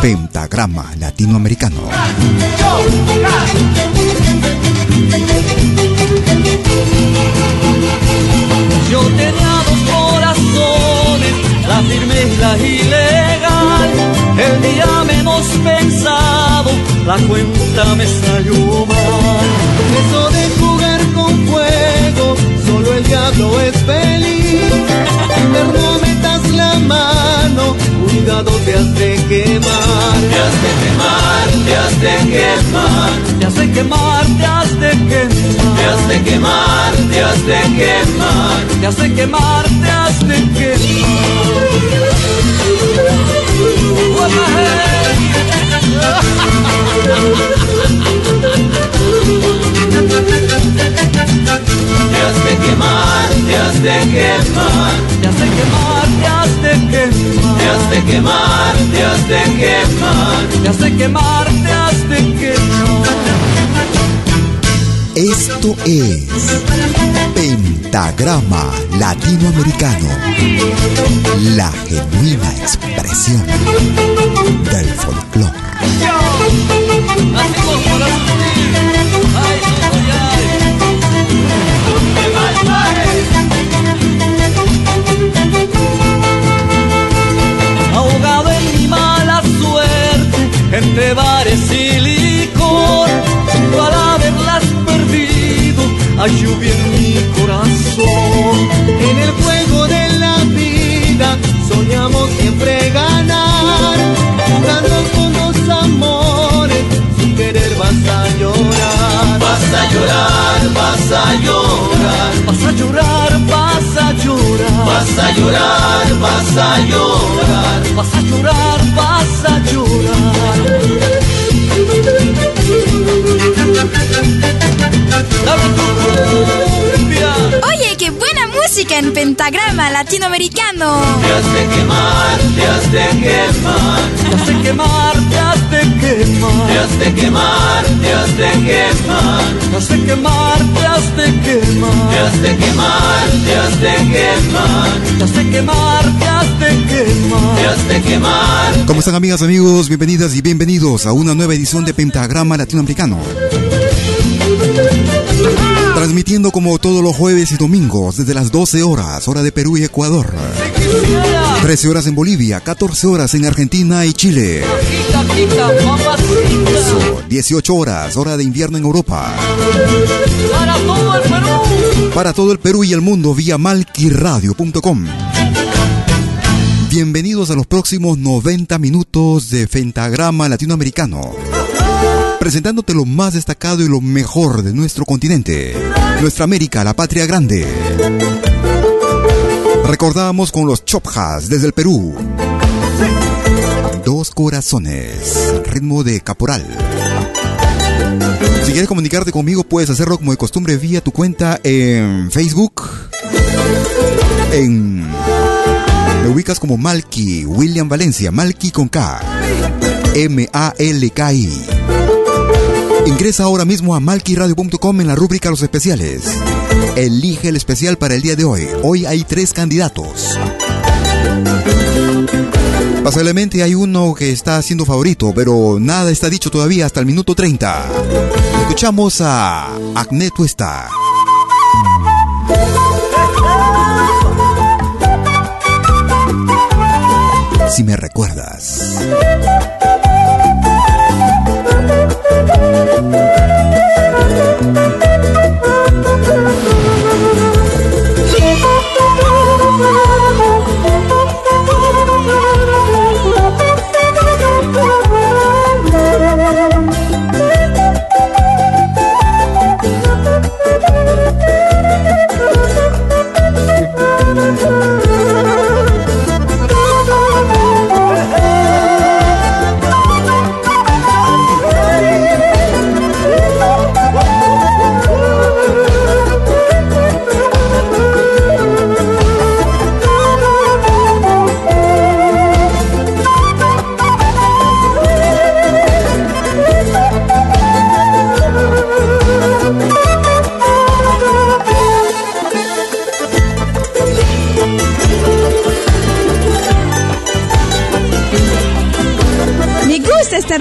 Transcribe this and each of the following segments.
Pentagrama Latinoamericano. Yo tenía dos corazones, la firme y la ilegal. El día menos pensado, la cuenta me salió mal. Eso de jugar con fuego, solo el diablo es feliz. Cuidado te has de quemar. Te has de quemar, te has de quemar, te has de quemar, te has de quemar, te has de quemar, te has de quemar, te has de quemar, te has de Te has de quemar, te has de quemar, te has de quemar, te has de quemar, te has de quemar, te has de quemar, te has de quemar, te has de quemar. Esto es Pentagrama Latinoamericano, la genuina expresión del folclore. Entre bares y licor, al haberlas perdido, hay lluvia en mi corazón. En el juego de la vida soñamos siempre ganar. Jugando con los amores, sin querer vas a llorar. Vas a llorar, vas a llorar, vas a llorar, vas a llorar, vas a llorar, vas a llorar, vas a llorar, vas a llorar. Oye, qué buena música en pentagrama latinoamericano. Te has de quemar, te has de quemar. Te has de quemar, te has de quemar. Te has de quemar, te has de quemar. Te has de quemar, te has de quemar. Te has de quemar, te has de quemar. Te has de quemar, te has de quemar. Te has de quemar. ¿Cómo están amigas, amigos? Bienvenidas y bienvenidos a una nueva edición de Pentagrama Latinoamericano. Transmitiendo como todos los jueves y domingos desde las 12 horas, hora de Perú y Ecuador. 13 horas en Bolivia, 14 horas en Argentina y Chile. Quita, quita, mamacita, 18 horas, hora de invierno en Europa. para todo el Perú. Para todo el Perú y el mundo vía malquiradio.com. Bienvenidos a los próximos 90 minutos de Pentagrama Latinoamericano. Presentándote lo más destacado y lo mejor de nuestro continente, nuestra América, la patria grande. Recordamos con los Chopjas desde el Perú. corazones. Ritmo de caporal. Si quieres comunicarte conmigo, puedes hacerlo como de costumbre vía tu cuenta en Facebook. En. Me ubicas como Malky, William Valencia, Malky con K. M-A-L-K-I. Ingresa ahora mismo a malkyradio.com en la rúbrica Los Especiales. Elige el especial para el día de hoy. Hoy hay tres candidatos. Pasablemente hay uno que está siendo favorito, pero nada está dicho todavía hasta el minuto 30. Escuchamos a Acné Tuesta. Si me recuerdas.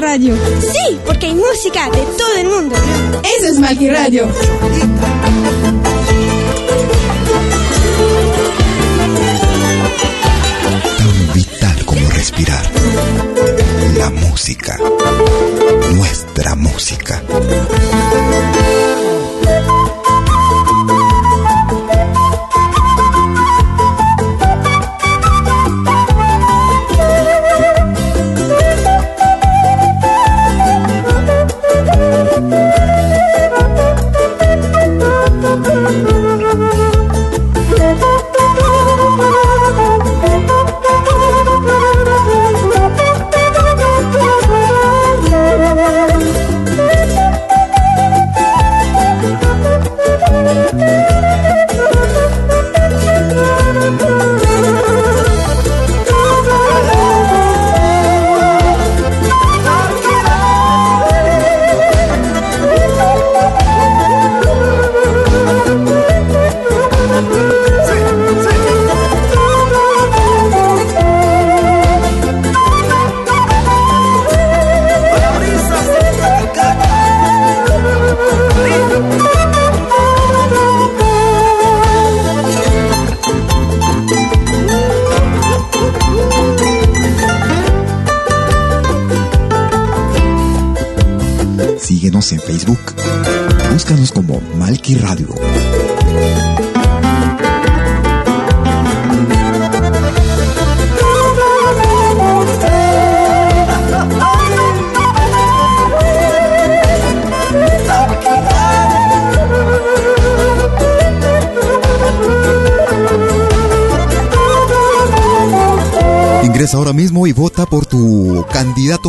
Radio. Sí, porque hay música de todo el mundo. Eso es Malqui Radio. Tan vital como respirar. La música. Nuestra música.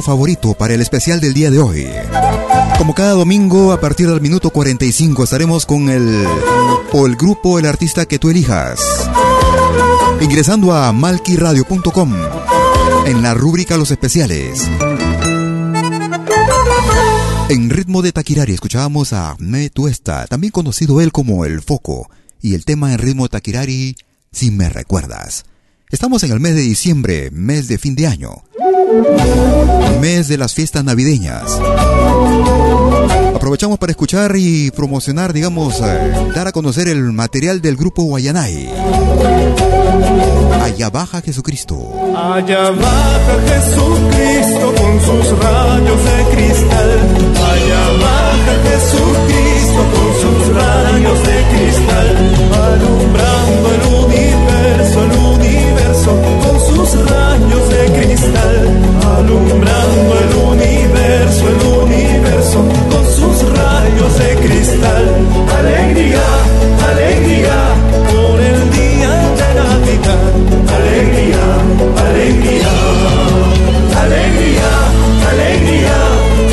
Favorito para el especial del día de hoy. Como cada domingo, a partir del minuto 45 estaremos con el o el grupo, el artista que tú elijas. Ingresando a malquiradio.com en la rúbrica Los Especiales. En ritmo de Taquirari escuchábamos a Me Tuesta, también conocido él como El Foco, y el tema en ritmo de Taquirari, Si me recuerdas. Estamos en el mes de diciembre, mes de fin de año. Mes de las fiestas navideñas. Aprovechamos para escuchar y promocionar, digamos, eh, dar a conocer el material del grupo Guayanay. Allá baja Jesucristo. Allá baja Jesucristo con sus rayos de cristal. Allá baja Jesucristo con sus rayos de cristal. Alumbrando el universo, sus rayos de cristal, alumbrando el universo, el universo con sus rayos de cristal. Alegría, alegría, por el día de Navidad. Alegría, alegría, alegría, alegría,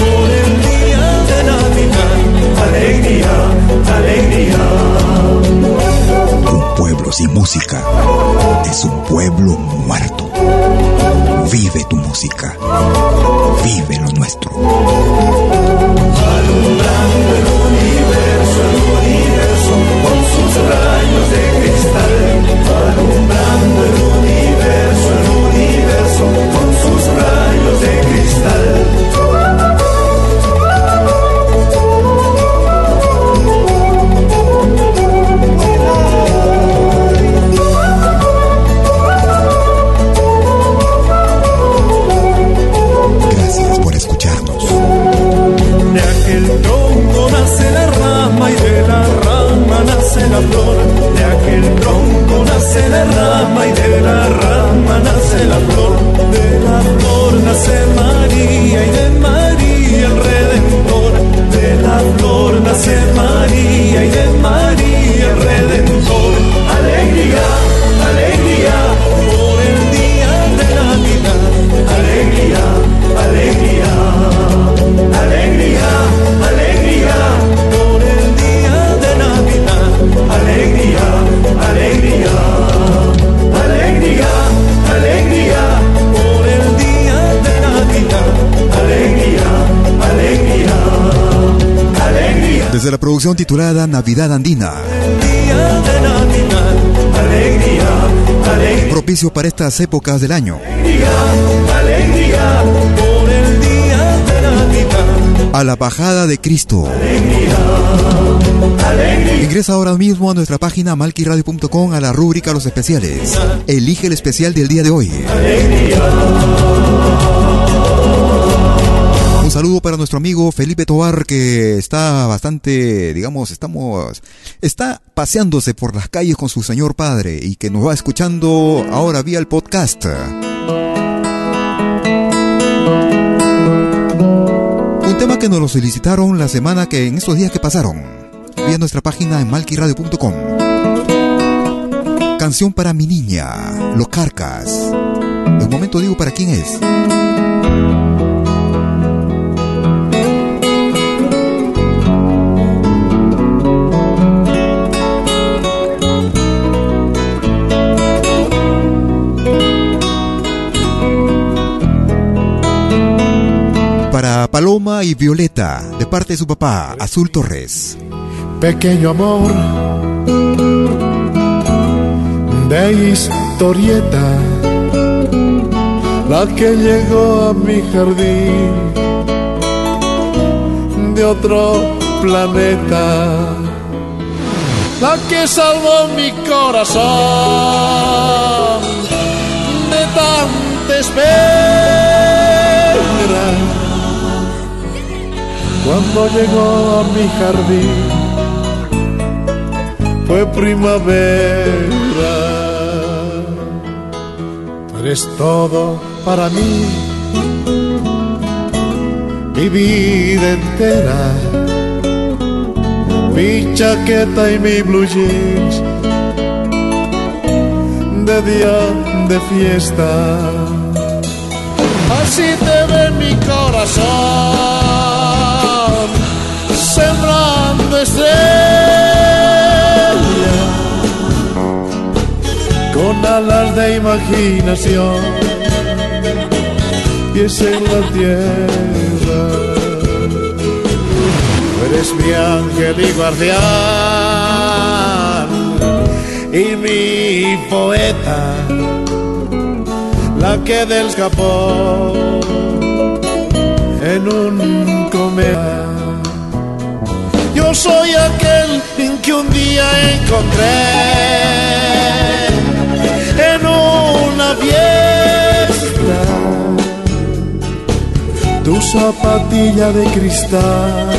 por el día de Navidad. Alegría, alegría y música es un pueblo muerto. Vive tu música. Vive lo nuestro. Alumbrando el universo, el universo con sus rayos de cristal. Producción titulada Navidad Andina. Propicio para estas épocas del año. A la bajada de Cristo. Ingresa ahora mismo a nuestra página malquiradio.com a la rúbrica Los Especiales. Elige el especial del día de hoy. Saludo para nuestro amigo Felipe Tobar que está bastante, digamos, estamos, está paseándose por las calles con su señor padre y que nos va escuchando ahora vía el podcast. Un tema que nos lo solicitaron la semana que en estos días que pasaron vía nuestra página en malquiradio.com. Canción para mi niña, Los Carcas. De un momento digo para quién es. Para Paloma y Violeta, de parte de su papá, Azul Torres pequeño amor de historieta, la que llegó a mi jardín de otro planeta, la que salvó mi corazón de tanta espera. Cuando llegó a mi jardín, fue primavera. eres todo para mí, mi vida entera. Mi chaqueta y mi blue jeans de día de fiesta. Así te ve mi corazón, alas de imaginación, pies en la tierra. eres mi ángel y guardián y mi poeta, la que del escapó en un comer. Yo soy aquel en que un día encontré en tu zapatilla de cristal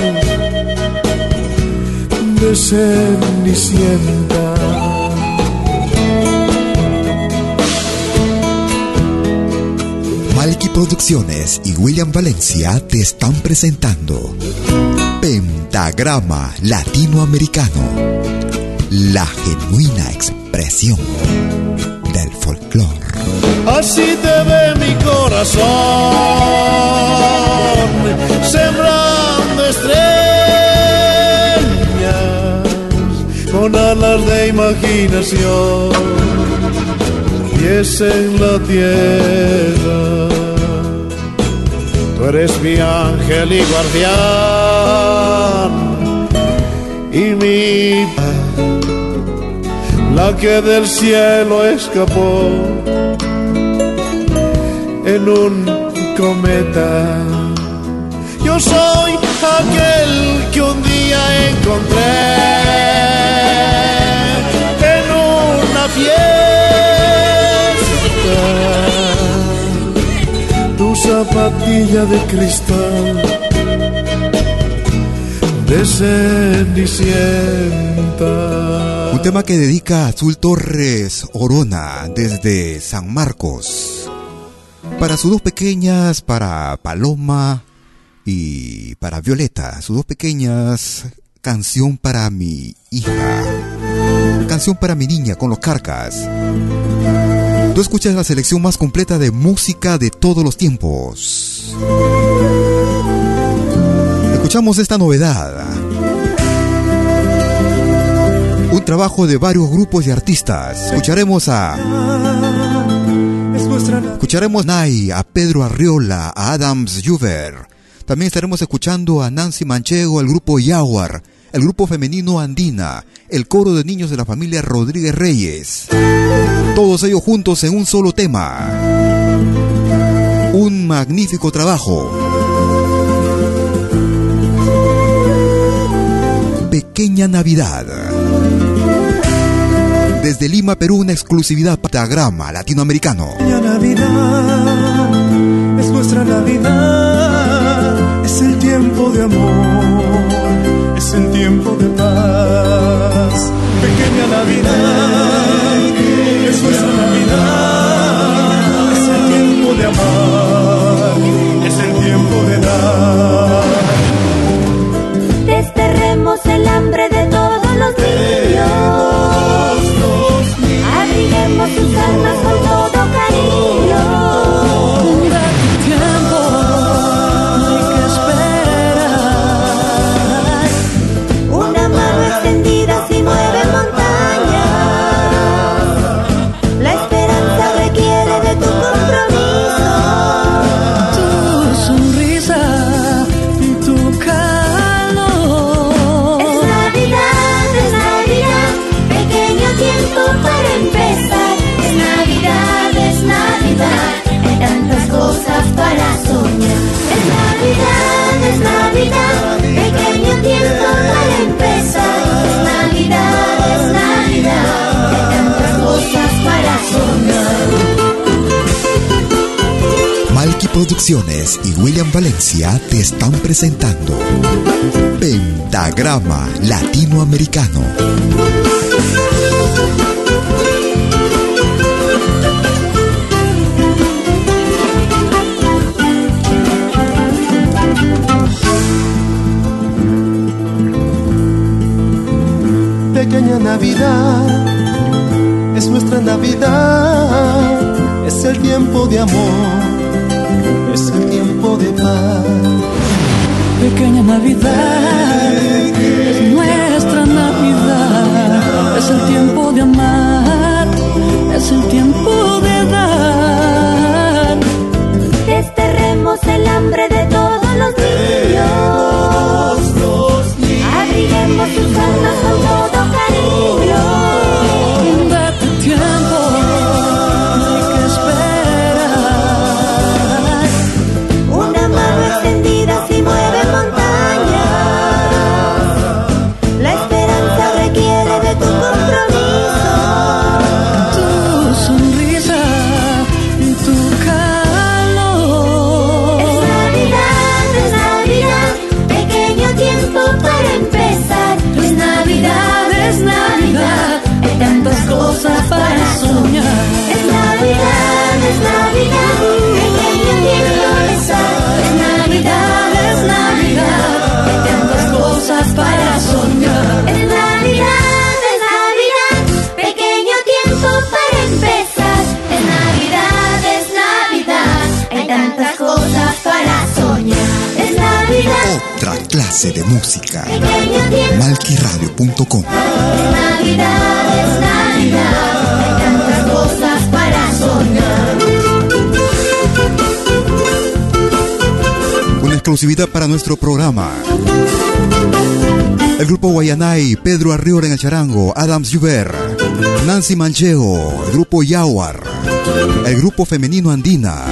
de cenicienta. Malky Producciones y William Valencia te están presentando Pentagrama Latinoamericano, la genuina expresión del folclore. Así te ve mi corazón, sembrando estrellas con alas de imaginación, y es en la tierra. Eres mi ángel y guardián y mi la que del cielo escapó en un cometa. Yo soy aquel que un día encontré en una fiesta tu zapatilla de cristal de Cenicienta. Un tema que dedica a Azul Torres Orona desde San Marcos. Para sus dos pequeñas, para Paloma y para Violeta, sus dos pequeñas, canción para mi hija. Canción para mi niña con los carcas. Tú escuchas la selección más completa de música de todos los tiempos escuchamos esta novedad. Un trabajo de varios grupos de artistas. Escucharemos a. Escucharemos Nay, a Pedro Arriola, a Adams Juver. También estaremos escuchando a Nancy Manchego, el grupo Yaguar, el grupo femenino Andina, el coro de niños de la familia Rodríguez Reyes. Todos ellos juntos en un solo tema. Un magnífico trabajo. Pequeña Navidad. Desde Lima, Perú, una exclusividad patagrama latinoamericano. Pequeña Navidad, es nuestra Navidad, es el tiempo de amor, es el tiempo de paz. Pequeña Navidad, Producciones y William Valencia te están presentando Pentagrama Latinoamericano. Pequeña Navidad, es nuestra Navidad, es el tiempo de amor es el tiempo de paz. Pequeña Navidad, es nuestra Navidad, es el tiempo de amar, es el tiempo clase de música. Malquiradio.com Navidad soñar. exclusividad para nuestro programa. El grupo Guayanay, Pedro Arriora en el charango, Adams Juber, Nancy Mancheo, el grupo Yaguar, el grupo femenino Andina,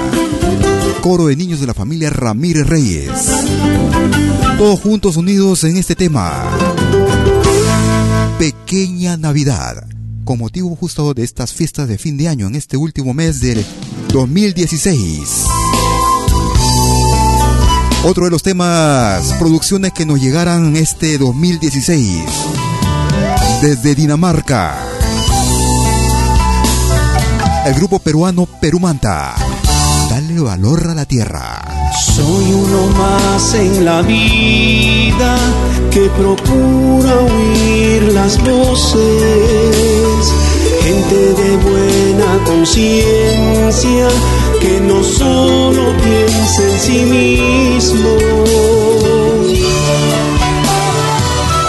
coro de niños de la familia Ramírez Reyes. Todos juntos unidos en este tema. Pequeña Navidad, con motivo justo de estas fiestas de fin de año en este último mes del 2016. Otro de los temas, producciones que nos llegaran este 2016. Desde Dinamarca. El grupo peruano Perumanta. Dale valor a la tierra. Soy uno más en la vida que procura oír las voces. Gente de buena conciencia que no solo piensa en sí mismo.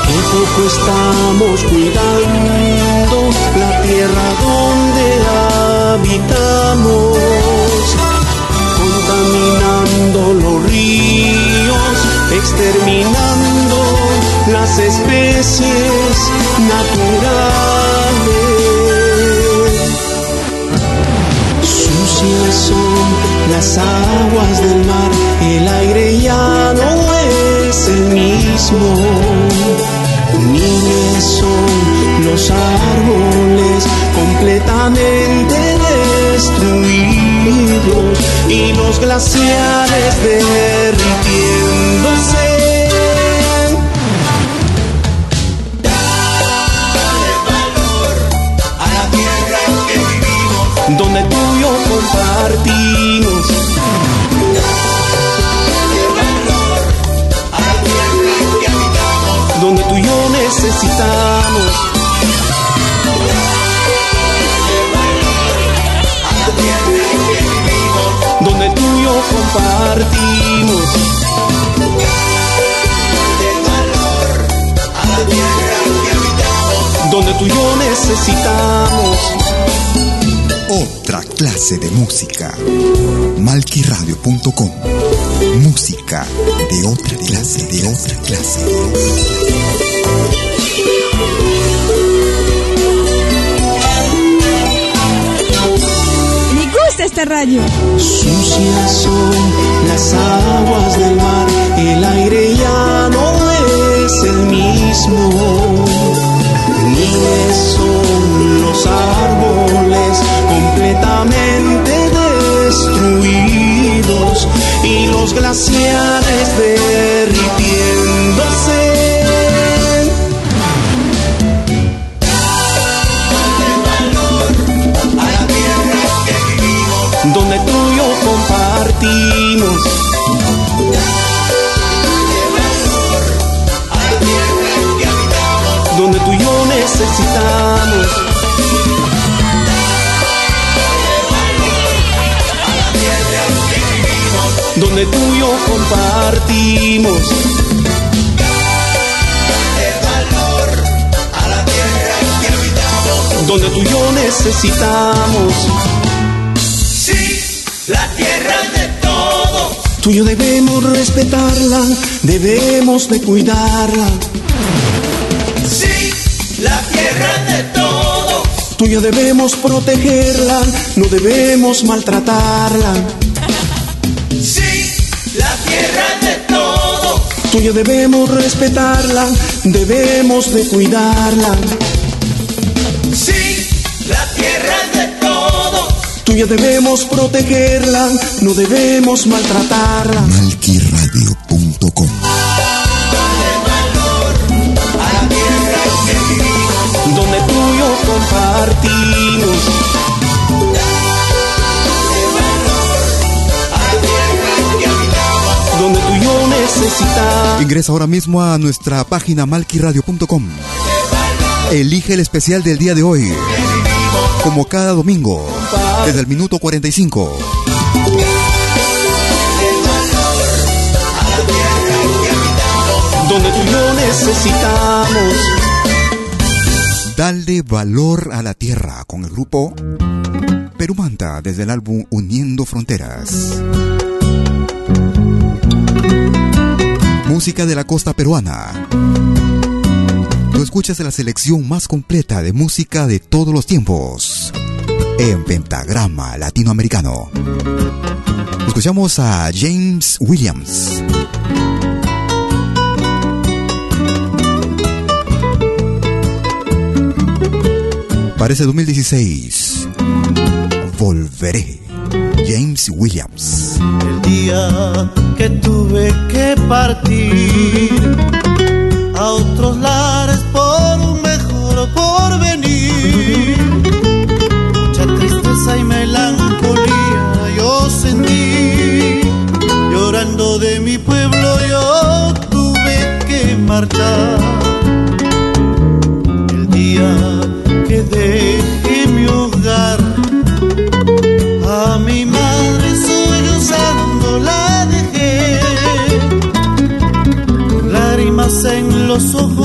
Que poco estamos cuidando la tierra donde habitamos, contaminando los ríos, exterminando las especies naturales. Sucias son las aguas del mar, el aire ya no es el mismo. Son los árboles completamente destruidos y los glaciares derritiéndose. donde tú y yo compartimos. Donde y yo compartimos. Donde tú y yo necesitamos otra clase de música. Malquiradio.com. Música de otra clase, de otra clase. Radio. Sucias son las aguas del mar, el aire ya no es el mismo. Ni son los árboles completamente destruidos y los glaciares derritiéndose. Donde tú y yo compartimos. Donde tú y yo necesitamos. Sí, la tierra de todos. Tú y yo debemos respetarla, debemos de cuidarla. Sí, la tierra de todos. Yo debemos protegerla, no debemos maltratarla. Tú y yo debemos respetarla, debemos de cuidarla. Sí, la tierra es de todos. Tú y yo debemos protegerla, no debemos maltratarla. Ingresa ahora mismo a nuestra página malquiradio.com. Elige el especial del día de hoy. Como cada domingo, desde el minuto 45. Donde tú y yo necesitamos. Dale valor a la tierra con el grupo Perumanta desde el álbum Uniendo Fronteras. Música de la costa peruana. Tú escuchas la selección más completa de música de todos los tiempos en Pentagrama Latinoamericano. Escuchamos a James Williams. Parece 2016. Volveré. James Williams. El día que tuve que partir a otros lares por un mejor porvenir. Mucha tristeza y melancolía yo sentí. Llorando de mi pueblo yo tuve que marchar. Los ojos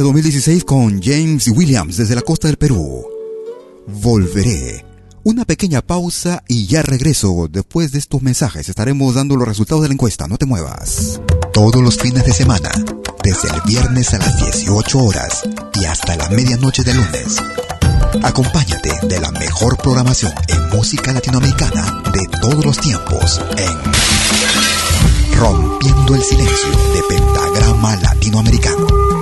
2013-2016 con James Williams desde la costa del Perú. Volveré. Una pequeña pausa y ya regreso. Después de estos mensajes estaremos dando los resultados de la encuesta. No te muevas. Todos los fines de semana, desde el viernes a las 18 horas y hasta la medianoche de lunes. Acompáñate de la mejor programación en música latinoamericana de todos los tiempos en Rompiendo el Silencio de Pentagrama Latinoamericano.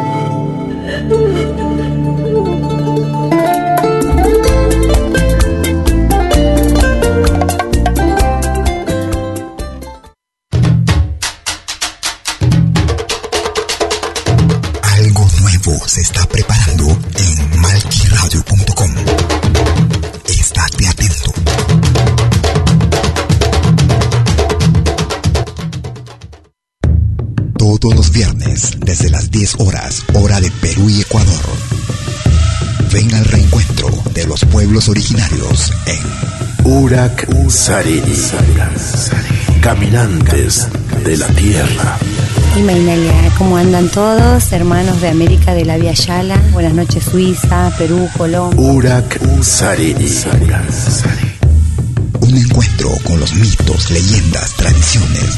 Todos los viernes, desde las 10 horas, hora de Perú y Ecuador. Ven al reencuentro de los pueblos originarios en Urak Sariri. Caminantes de la Tierra. Imainalia, ¿cómo andan todos? Hermanos de América de la Vía Yala. Buenas noches, Suiza, Perú, Colombia. Urak Sariri. Un encuentro con los mitos, leyendas, tradiciones,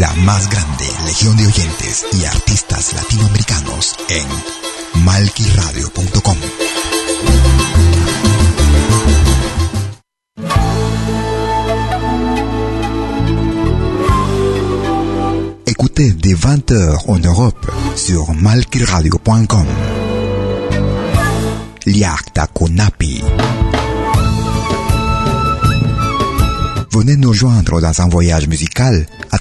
La más grande legión de oyentes y artistas latinoamericanos en malquiradio.com. Écoutez des 20h en Europe sur malquiradio.com. Liakta Konapi. Venez nous joindre dans un voyage musical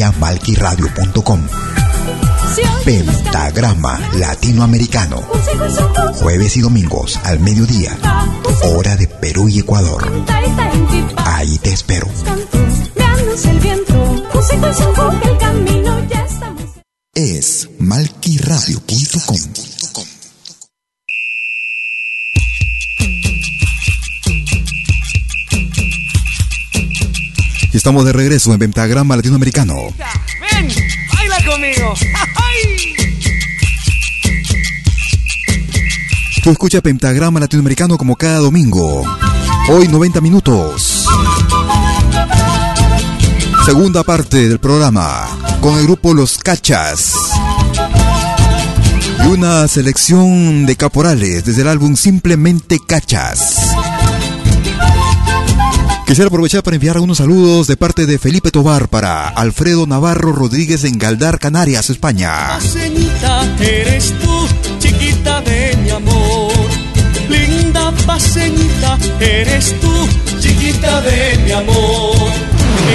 Vía malquiradio.com Pentagrama Latinoamericano. Jueves y domingos al mediodía. Hora de Perú y Ecuador. Ahí te espero. Es malquiradio.com. estamos de regreso en Pentagrama Latinoamericano. Ven, baila conmigo. Tú escucha Pentagrama Latinoamericano como cada domingo. Hoy 90 minutos. Segunda parte del programa con el grupo Los Cachas. Y una selección de caporales desde el álbum Simplemente Cachas. Quisiera aprovechar para enviar unos saludos de parte de Felipe Tobar para Alfredo Navarro Rodríguez en Galdar, Canarias, España. Paseñita, eres tú, chiquita de mi amor. Linda paseñita, eres tú, chiquita de mi amor.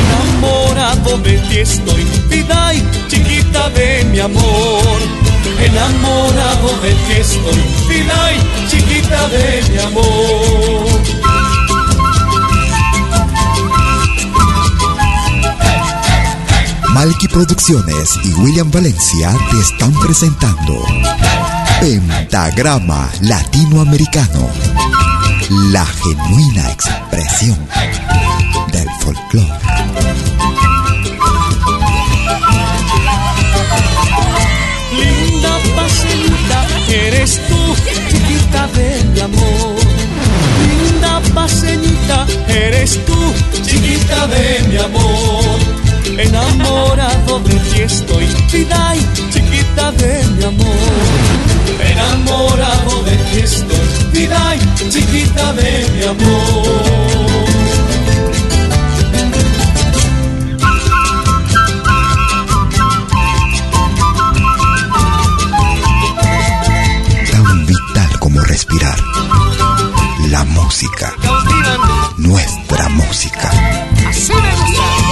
Enamorado de ti estoy, vida y chiquita de mi amor. Enamorado de ti estoy, vida y chiquita de mi amor. Malky Producciones y William Valencia te están presentando Pentagrama Latinoamericano, la genuina expresión del folclore. Linda paseñita, eres tú, chiquita de mi amor. Linda paseñita, eres tú, chiquita de mi amor. Enamorado de ti estoy, vida y chiquita de mi amor. Enamorado de ti estoy, vida y chiquita de mi amor. Tan vital como respirar. La música. Nuestra música. Así me gusta.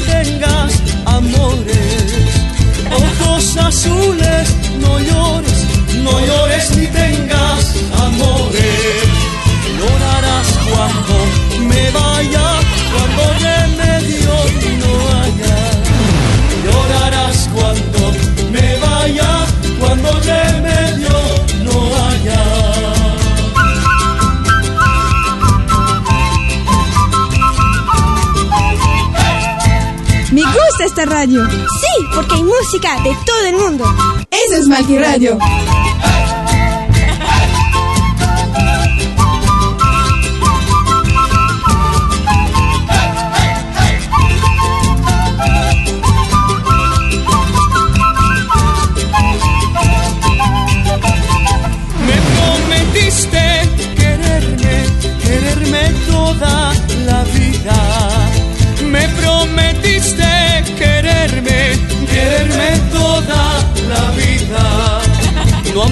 tengas amores. Ojos azules, no llores, no llores ni tengas amores. Llorarás cuando me vaya, cuando esta radio. Sí, porque hay música de todo el mundo. Eso es Malqui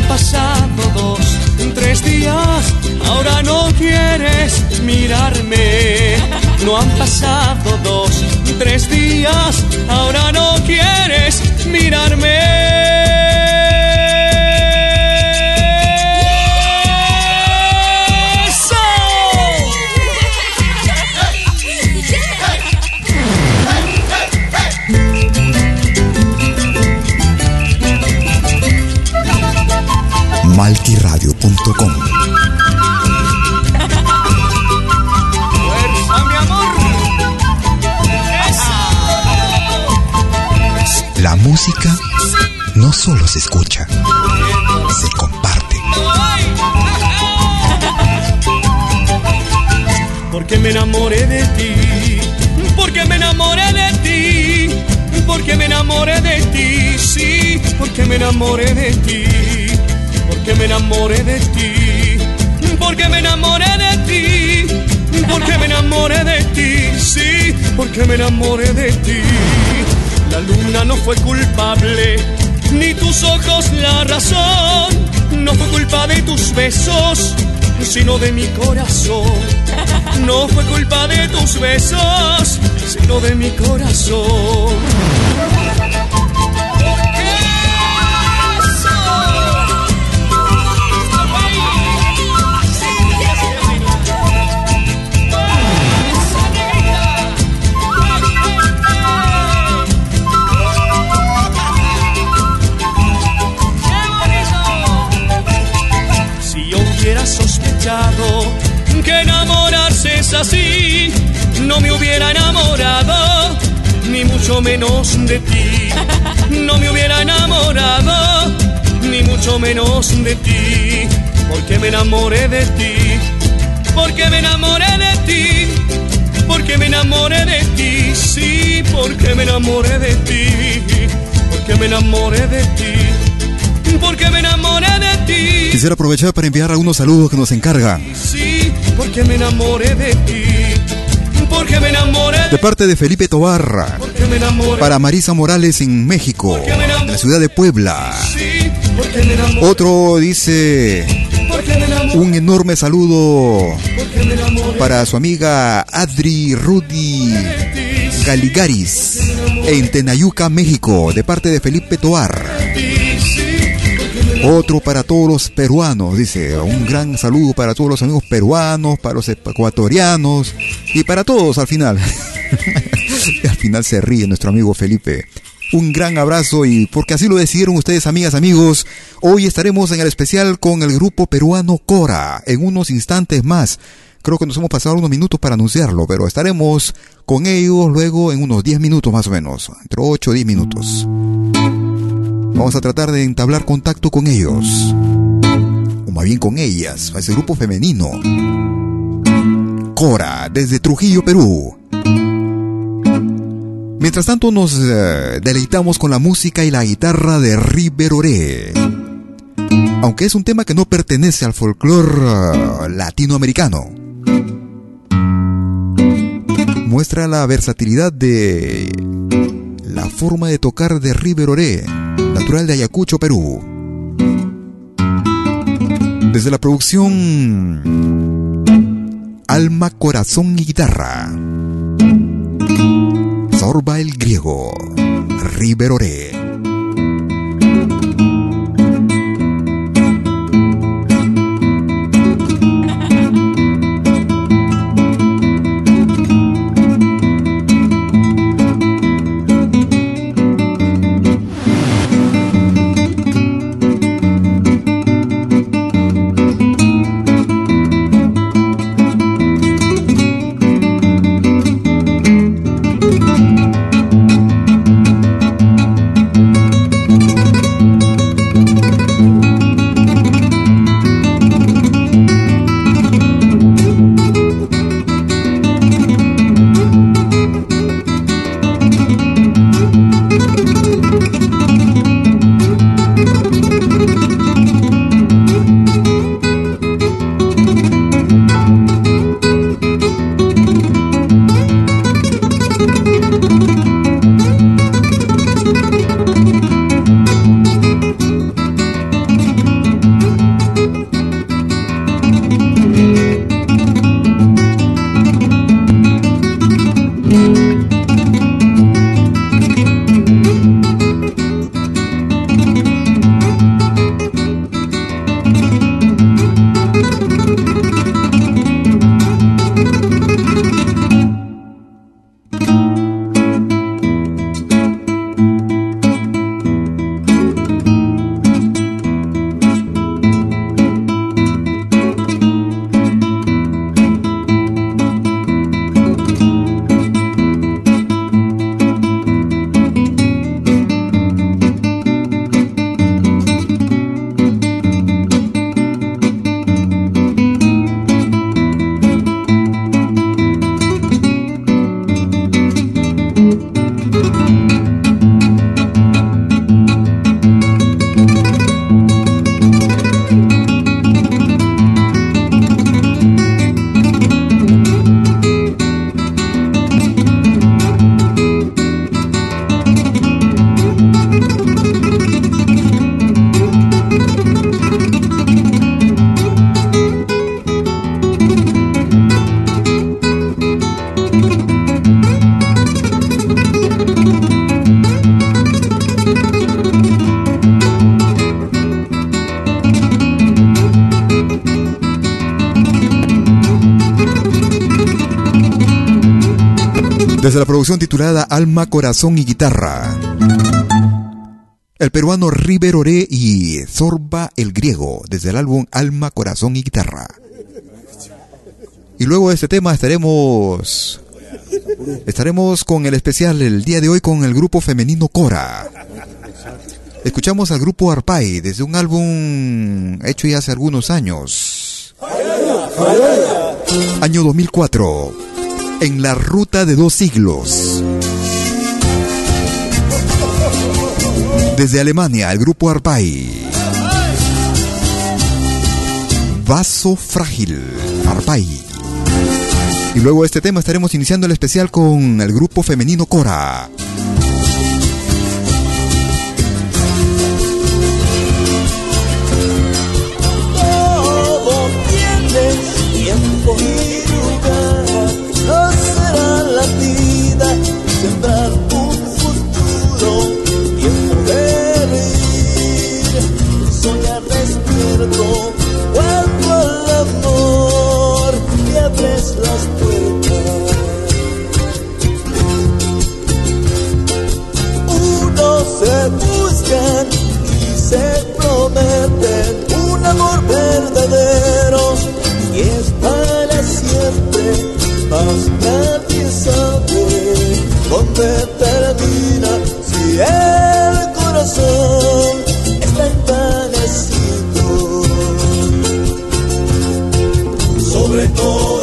pasado dos, tres días, ahora no quieres mirarme. No han pasado dos, tres días, ahora no quieres mirarme. malquiradio.com. La música no solo se escucha, se comparte. Porque me enamoré de ti, porque me enamoré de ti, porque me enamoré de ti, sí, porque me enamoré de ti me enamoré de ti, porque me enamoré de ti, porque me enamoré de ti, sí, porque me enamoré de ti. La luna no fue culpable, ni tus ojos la razón, no fue culpa de tus besos, sino de mi corazón. No fue culpa de tus besos, sino de mi corazón. Es así. No me hubiera enamorado, ni mucho menos de ti. No me hubiera enamorado, ni mucho menos de ti. Porque me enamoré de ti, porque me enamoré de ti. Porque me enamoré de ti, sí, porque me enamoré de ti, porque me enamoré de ti porque me enamoré de ti. Quisiera aprovechar para enviar algunos saludos que nos encargan. Sí, porque me enamoré de ti. Porque me enamoré de, parte de Felipe Tobarra. Para Marisa Morales en México, en la ciudad de Puebla. Sí, Otro dice un enorme saludo para su amiga Adri Rudy Galigaris en Tenayuca, México, de parte de Felipe Toar. Otro para todos los peruanos, dice. Un gran saludo para todos los amigos peruanos, para los ecuatorianos y para todos al final. al final se ríe nuestro amigo Felipe. Un gran abrazo y porque así lo decidieron ustedes, amigas, amigos, hoy estaremos en el especial con el grupo peruano Cora en unos instantes más. Creo que nos hemos pasado unos minutos para anunciarlo, pero estaremos con ellos luego en unos 10 minutos más o menos, entre 8 o 10 minutos. Vamos a tratar de entablar contacto con ellos. O más bien con ellas, a ese grupo femenino. Cora, desde Trujillo, Perú. Mientras tanto nos eh, deleitamos con la música y la guitarra de River Oré. Aunque es un tema que no pertenece al folclore eh, latinoamericano. Muestra la versatilidad de la forma de tocar de River De Ayacucho, Perú. Desde la producción Alma, Corazón y Guitarra. Sorba el Griego, Riveroré. Titulada Alma, Corazón y Guitarra. El peruano River Oré y Zorba el griego, desde el álbum Alma, Corazón y Guitarra. Y luego de este tema estaremos estaremos con el especial el día de hoy con el grupo femenino Cora. Escuchamos al grupo Arpay desde un álbum hecho ya hace algunos años. Año 2004. En la ruta de dos siglos. Desde Alemania, el grupo Arpay. Vaso frágil. Arpay. Y luego de este tema estaremos iniciando el especial con el grupo femenino Cora. Dónde termina si el corazón está envanecido. Sobre toda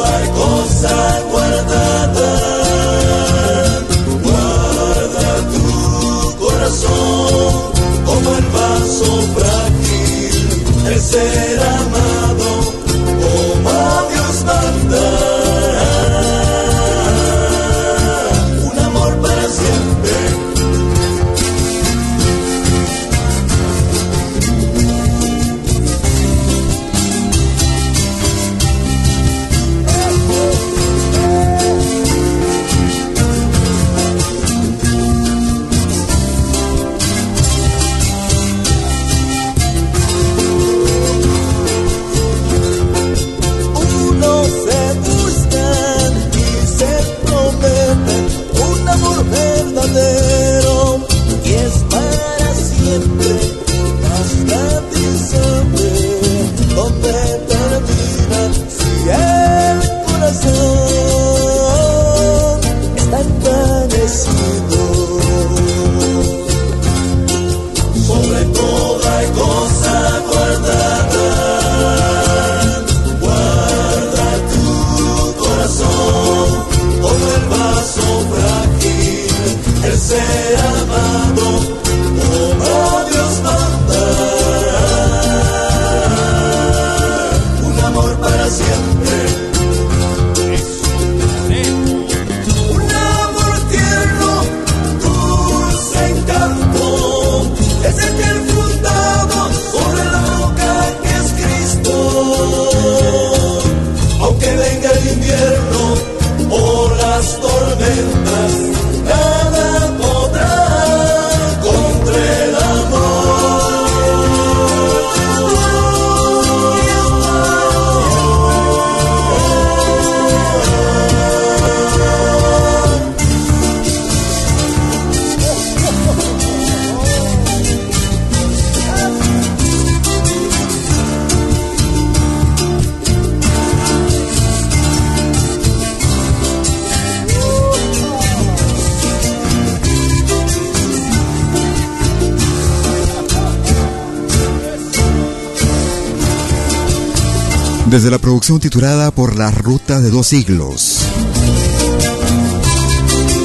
Titulada Por la Ruta de Dos Siglos.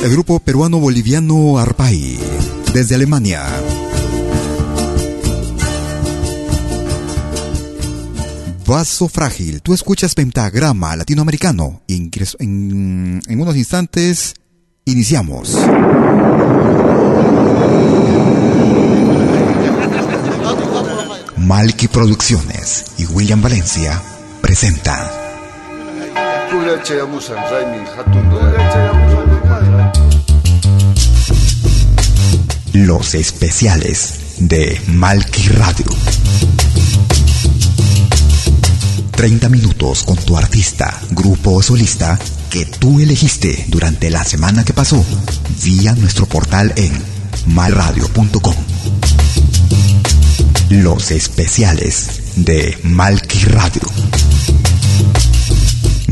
El grupo peruano-boliviano Arpay, desde Alemania. Vaso frágil. Tú escuchas Pentagrama Latinoamericano. En, en unos instantes iniciamos. Malky Producciones y William Valencia presentan Los especiales de Malky Radio. 30 minutos con tu artista, grupo o solista que tú elegiste durante la semana que pasó vía nuestro portal en malradio.com. Los especiales de Malki Radio.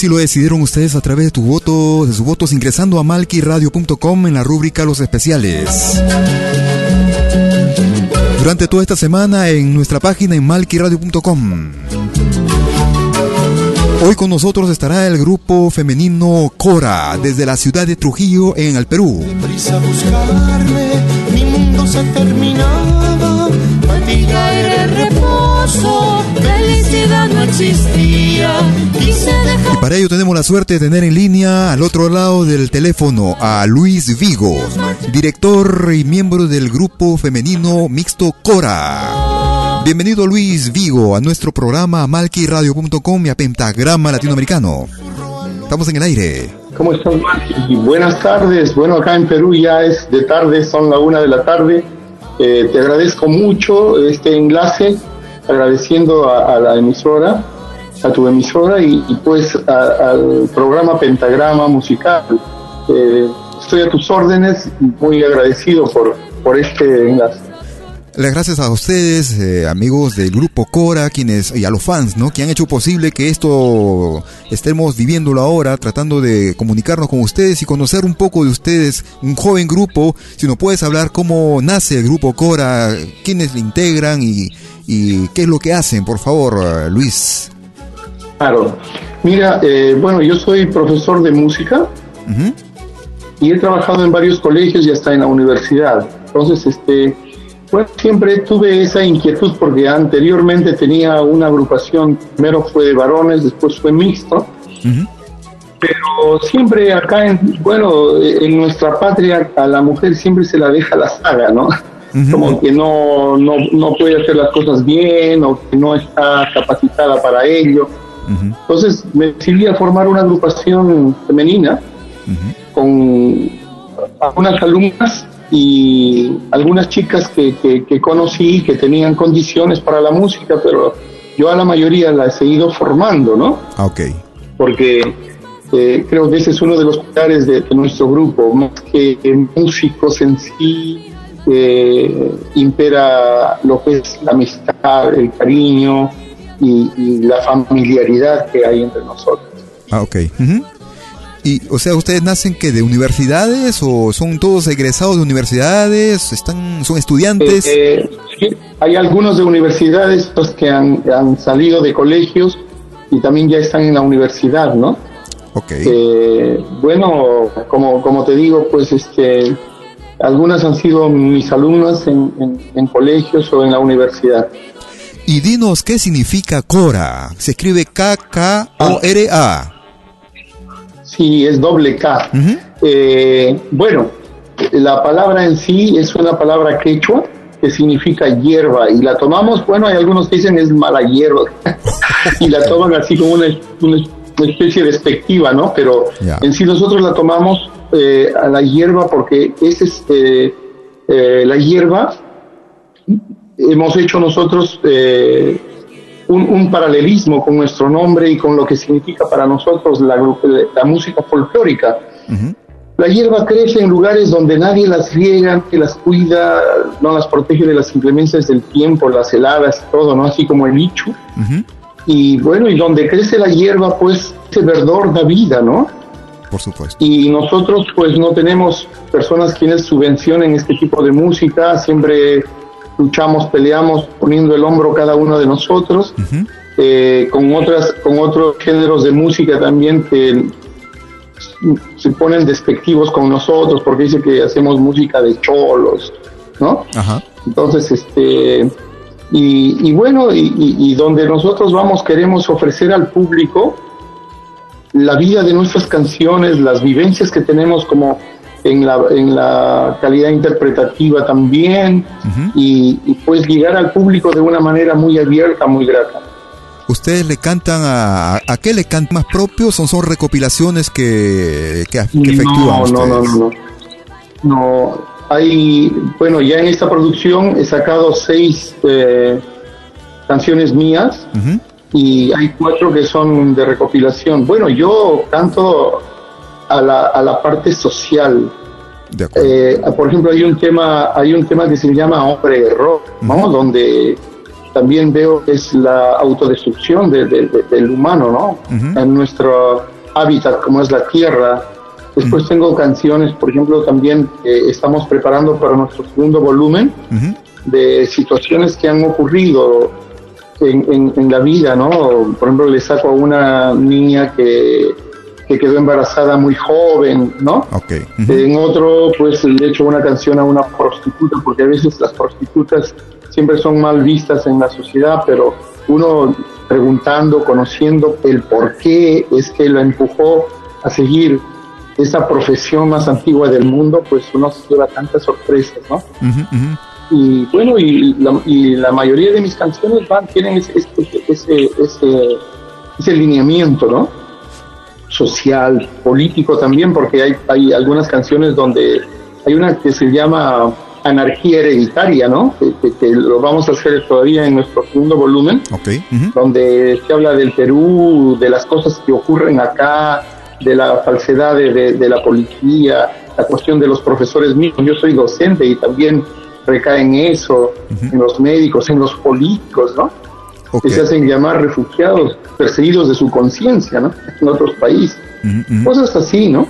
Así lo decidieron ustedes a través de tu voto, de sus votos ingresando a malquiradio.com en la rúbrica Los Especiales. Durante toda esta semana en nuestra página en malquiradio.com. Hoy con nosotros estará el grupo femenino Cora desde la ciudad de Trujillo en el Perú. mi mundo se era reposo, Y para ello tenemos la suerte de tener en línea al otro lado del teléfono a Luis Vigo, director y miembro del grupo femenino mixto Cora. Bienvenido Luis Vigo a nuestro programa malquiradio.com y a Pentagrama Latinoamericano. Estamos en el aire. ¿Cómo estás, Malqui? Buenas tardes. Bueno, acá en Perú ya es de tarde, son la una de la tarde. Eh, te agradezco mucho este enlace, agradeciendo a la emisora a tu emisora y, pues al programa Pentagrama Musical. Eh, estoy a tus órdenes, muy agradecido por, por este enlace. Las gracias a ustedes, eh, amigos del grupo Cora, quienes y a los fans, ¿no? Que han hecho posible que esto estemos viviéndolo ahora, tratando de comunicarnos con ustedes y conocer un poco de ustedes, un joven grupo. Si nos puedes hablar cómo nace el grupo Cora, quiénes le integran y, y qué es lo que hacen, por favor, Luis. Claro. Mira, eh, bueno, yo soy profesor de música y he trabajado en varios colegios y hasta en la universidad. Entonces, este, bueno, siempre tuve esa inquietud porque anteriormente tenía una agrupación, primero fue de varones, después fue mixto. Pero siempre acá, en, bueno, en nuestra patria a la mujer siempre se la deja la saga, ¿no? Como que no, no, no puede hacer las cosas bien o que no está capacitada para ello. Entonces me decidí a formar una agrupación femenina con algunas alumnas y algunas chicas que, que, conocí que tenían condiciones para la música, pero yo a la mayoría la he seguido formando, ¿no? Ah, ok. Porque eh, creo que ese es uno de los pilares de, nuestro grupo, más que músicos en sí, eh, impera lo que es la amistad, el cariño, y, la familiaridad que hay entre nosotros. Ah, ok. Y, o sea, ¿ustedes nacen que de universidades o son todos egresados de universidades? ¿Están, ¿Son estudiantes? Eh, sí, hay algunos de universidades los que han, han, salido de colegios y también ya están en la universidad, ¿no? Ok. Eh, bueno, como, como te digo, pues este, algunas han sido mis alumnas en, en, en colegios o en la universidad. Y dinos qué significa Cora. Se escribe K-K-O-R-A. Sí, es doble K. Eh, bueno, la palabra en sí es una palabra quechua que significa hierba y la tomamos, bueno, hay algunos que dicen es mala hierba y la toman así como una, especie despectiva, ¿no? Pero en sí nosotros la tomamos eh, a la hierba porque es este, eh, la hierba hemos hecho nosotros un, paralelismo con nuestro nombre y con lo que significa para nosotros la, la música folclórica. La hierba crece en lugares donde nadie las riega, que las cuida, no las protege de las inclemencias del tiempo, las heladas, todo, ¿no? Así como el bicho. Y bueno, y donde crece la hierba, pues ese verdor da vida, ¿no? Por supuesto. Y nosotros, pues no tenemos personas quienes subvencionen este tipo de música, siempre luchamos, peleamos poniendo el hombro cada uno de nosotros, eh, con otras, con otros géneros de música también que, se ponen despectivos con nosotros porque dice que hacemos música de cholos, ¿no? Entonces, este, y, bueno, y, donde nosotros vamos queremos ofrecer al público la vida de nuestras canciones, las vivencias que tenemos como en la, en la calidad interpretativa también, y, pues llegar al público de una manera muy abierta, muy grata. ¿Ustedes le cantan a, a qué le cantan más propios o son recopilaciones que, que, efectúan ustedes? No, no, no, no. hay, bueno, ya en esta producción he sacado seis eh, canciones mías y hay cuatro que son de recopilación. Bueno, yo canto a la, a la parte social. Eh, por ejemplo, hay un tema, hay un tema que se llama Hombre Rock, ¿no? Donde también veo que es la autodestrucción del humano, ¿no? En nuestro hábitat, como es la tierra. Después tengo canciones, por ejemplo, también estamos preparando para nuestro segundo volumen de situaciones que han ocurrido en, en, la vida, ¿no? Por ejemplo, le saco a una niña que, que quedó embarazada muy joven, ¿no? Okay. En otro, pues le hecho una canción a una prostituta, porque a veces las prostitutas siempre son mal vistas en la sociedad, pero uno preguntando, conociendo el por qué es que la empujó a seguir esa profesión más antigua del mundo, pues uno se lleva tantas sorpresas, ¿no? Y bueno, y la, y la, mayoría de mis canciones van, tienen ese, ese, ese, ese, lineamiento, ¿no? Social, político también, porque hay, hay algunas canciones donde hay una que se llama anarquía hereditaria, ¿no? Que, lo vamos a hacer todavía en nuestro segundo volumen, donde se habla del Perú, de las cosas que ocurren acá, de la falsedad de, la policía, la cuestión de los profesores mismos. Yo soy docente y también recae en eso, en los médicos, en los políticos, ¿no? Que se hacen llamar refugiados, perseguidos de su conciencia, ¿no? En otros países. Cosas así, ¿no?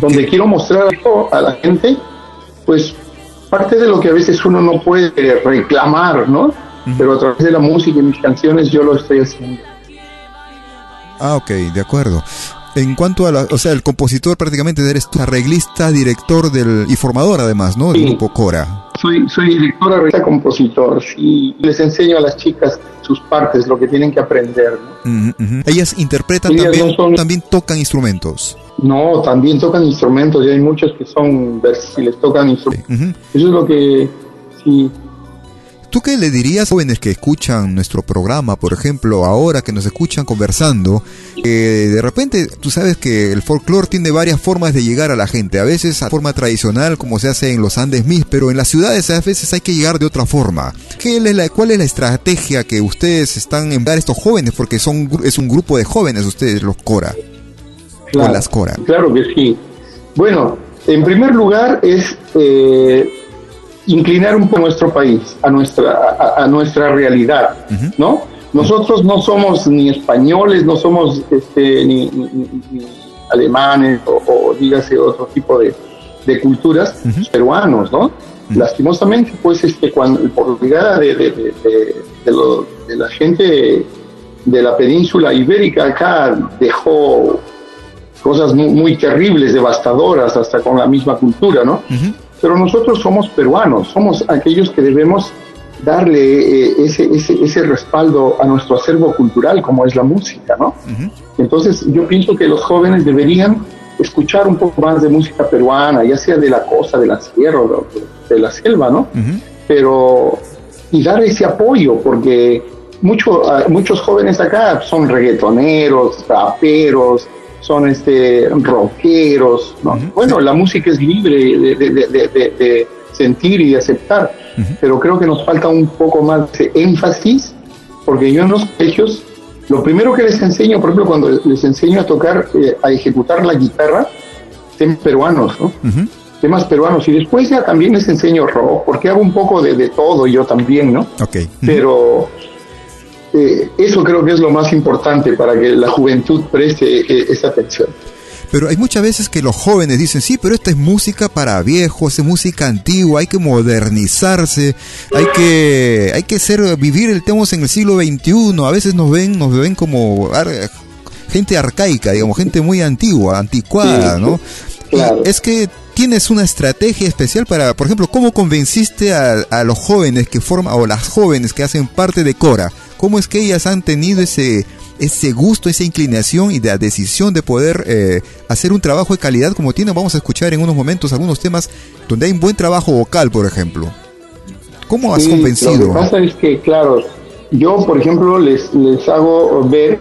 Donde quiero mostrar a la gente, pues parte de lo que a veces uno no puede reclamar, ¿no? Pero a través de la música y mis canciones yo lo estoy haciendo. Ah, ok, de acuerdo. En cuanto a la, o sea, el compositor prácticamente eres tú, arreglista, director del, y formador además, ¿no? Del grupo Cora. Soy, soy director, arreglista, compositor, y les enseño a las chicas sus partes, lo que tienen que aprender. Ellas interpretan también, también tocan instrumentos. No, también tocan instrumentos, y hay muchos que son les tocan instrumentos. Eso es lo que sí. ¿Tú qué le dirías a jóvenes que escuchan nuestro programa, por ejemplo, ahora que nos escuchan conversando, que de repente tú sabes que el folclore tiene varias formas de llegar a la gente, a veces a forma tradicional como se hace en los Andes Mis, pero en las ciudades a veces hay que llegar de otra forma. ¿Qué es la, ¿Cuál es la estrategia que ustedes están en dar a estos jóvenes? Porque son es un grupo de jóvenes ustedes, los Cora. Claro, las Cora. Claro que sí. Bueno, en primer lugar es eh, inclinar un poco nuestro país, a nuestra, a, nuestra realidad, ¿no? Nosotros no somos ni españoles, no somos este, ni, alemanes o, dígase otro tipo de, culturas peruanos, ¿no? Lastimosamente, pues, este, cuando, por llegada de, de, de, la gente de la península ibérica acá dejó cosas muy, terribles, devastadoras, hasta con la misma cultura, ¿no? Pero nosotros somos peruanos, somos aquellos que debemos darle eh, ese, ese, ese, respaldo a nuestro acervo cultural, como es la música, ¿no? Entonces, yo pienso que los jóvenes deberían escuchar un poco más de música peruana, ya sea de la costa, de la sierra, de, de la selva, ¿no? Pero, y dar ese apoyo, porque mucho, ah, muchos jóvenes acá son reggaetoneros, raperos, son este rockeros. Bueno, la música es libre de, sentir y de aceptar, pero creo que nos falta un poco más de énfasis, porque yo en los colegios, lo primero que les enseño, por ejemplo, cuando les enseño a tocar, eh, a ejecutar la guitarra, temas peruanos, ¿no? Temas peruanos, y después ya también les enseño rock, porque hago un poco de, todo yo también, ¿no? Okay. Pero eh, eso creo que es lo más importante para que la juventud preste eh, esa atención. Pero hay muchas veces que los jóvenes dicen, sí, pero esta es música para viejos, es música antigua, hay que modernizarse, hay que, hay que ser, vivir el tema en el siglo XXI, a veces nos ven, nos ven como gente arcaica, digamos, gente muy antigua, anticuada, ¿no? Es que tienes una estrategia especial para, por ejemplo, ¿cómo convenciste a, los jóvenes que forman, o las jóvenes que hacen parte de Cora? ¿Cómo es que ellas han tenido ese, ese gusto, esa inclinación y la decisión de poder eh, hacer un trabajo de calidad como tienen? Vamos a escuchar en unos momentos algunos temas donde hay un buen trabajo vocal, por ejemplo. ¿Cómo has convencido? Lo que pasa es que, claro, yo, por ejemplo, les, les hago ver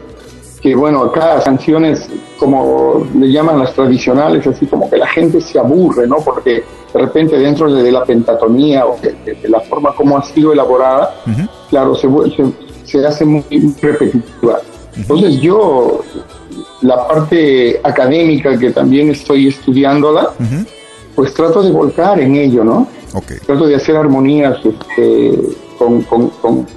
que, bueno, acá canciones, como le llaman las tradicionales, así como que la gente se aburre, ¿no? Porque de repente dentro de, la pentatonía o de, la forma como ha sido elaborada, claro, se, se, hace muy repetitiva. Entonces yo, la parte académica que también estoy estudiándola, pues trato de volcar en ello, ¿no? Trato de hacer armonías este, con, con,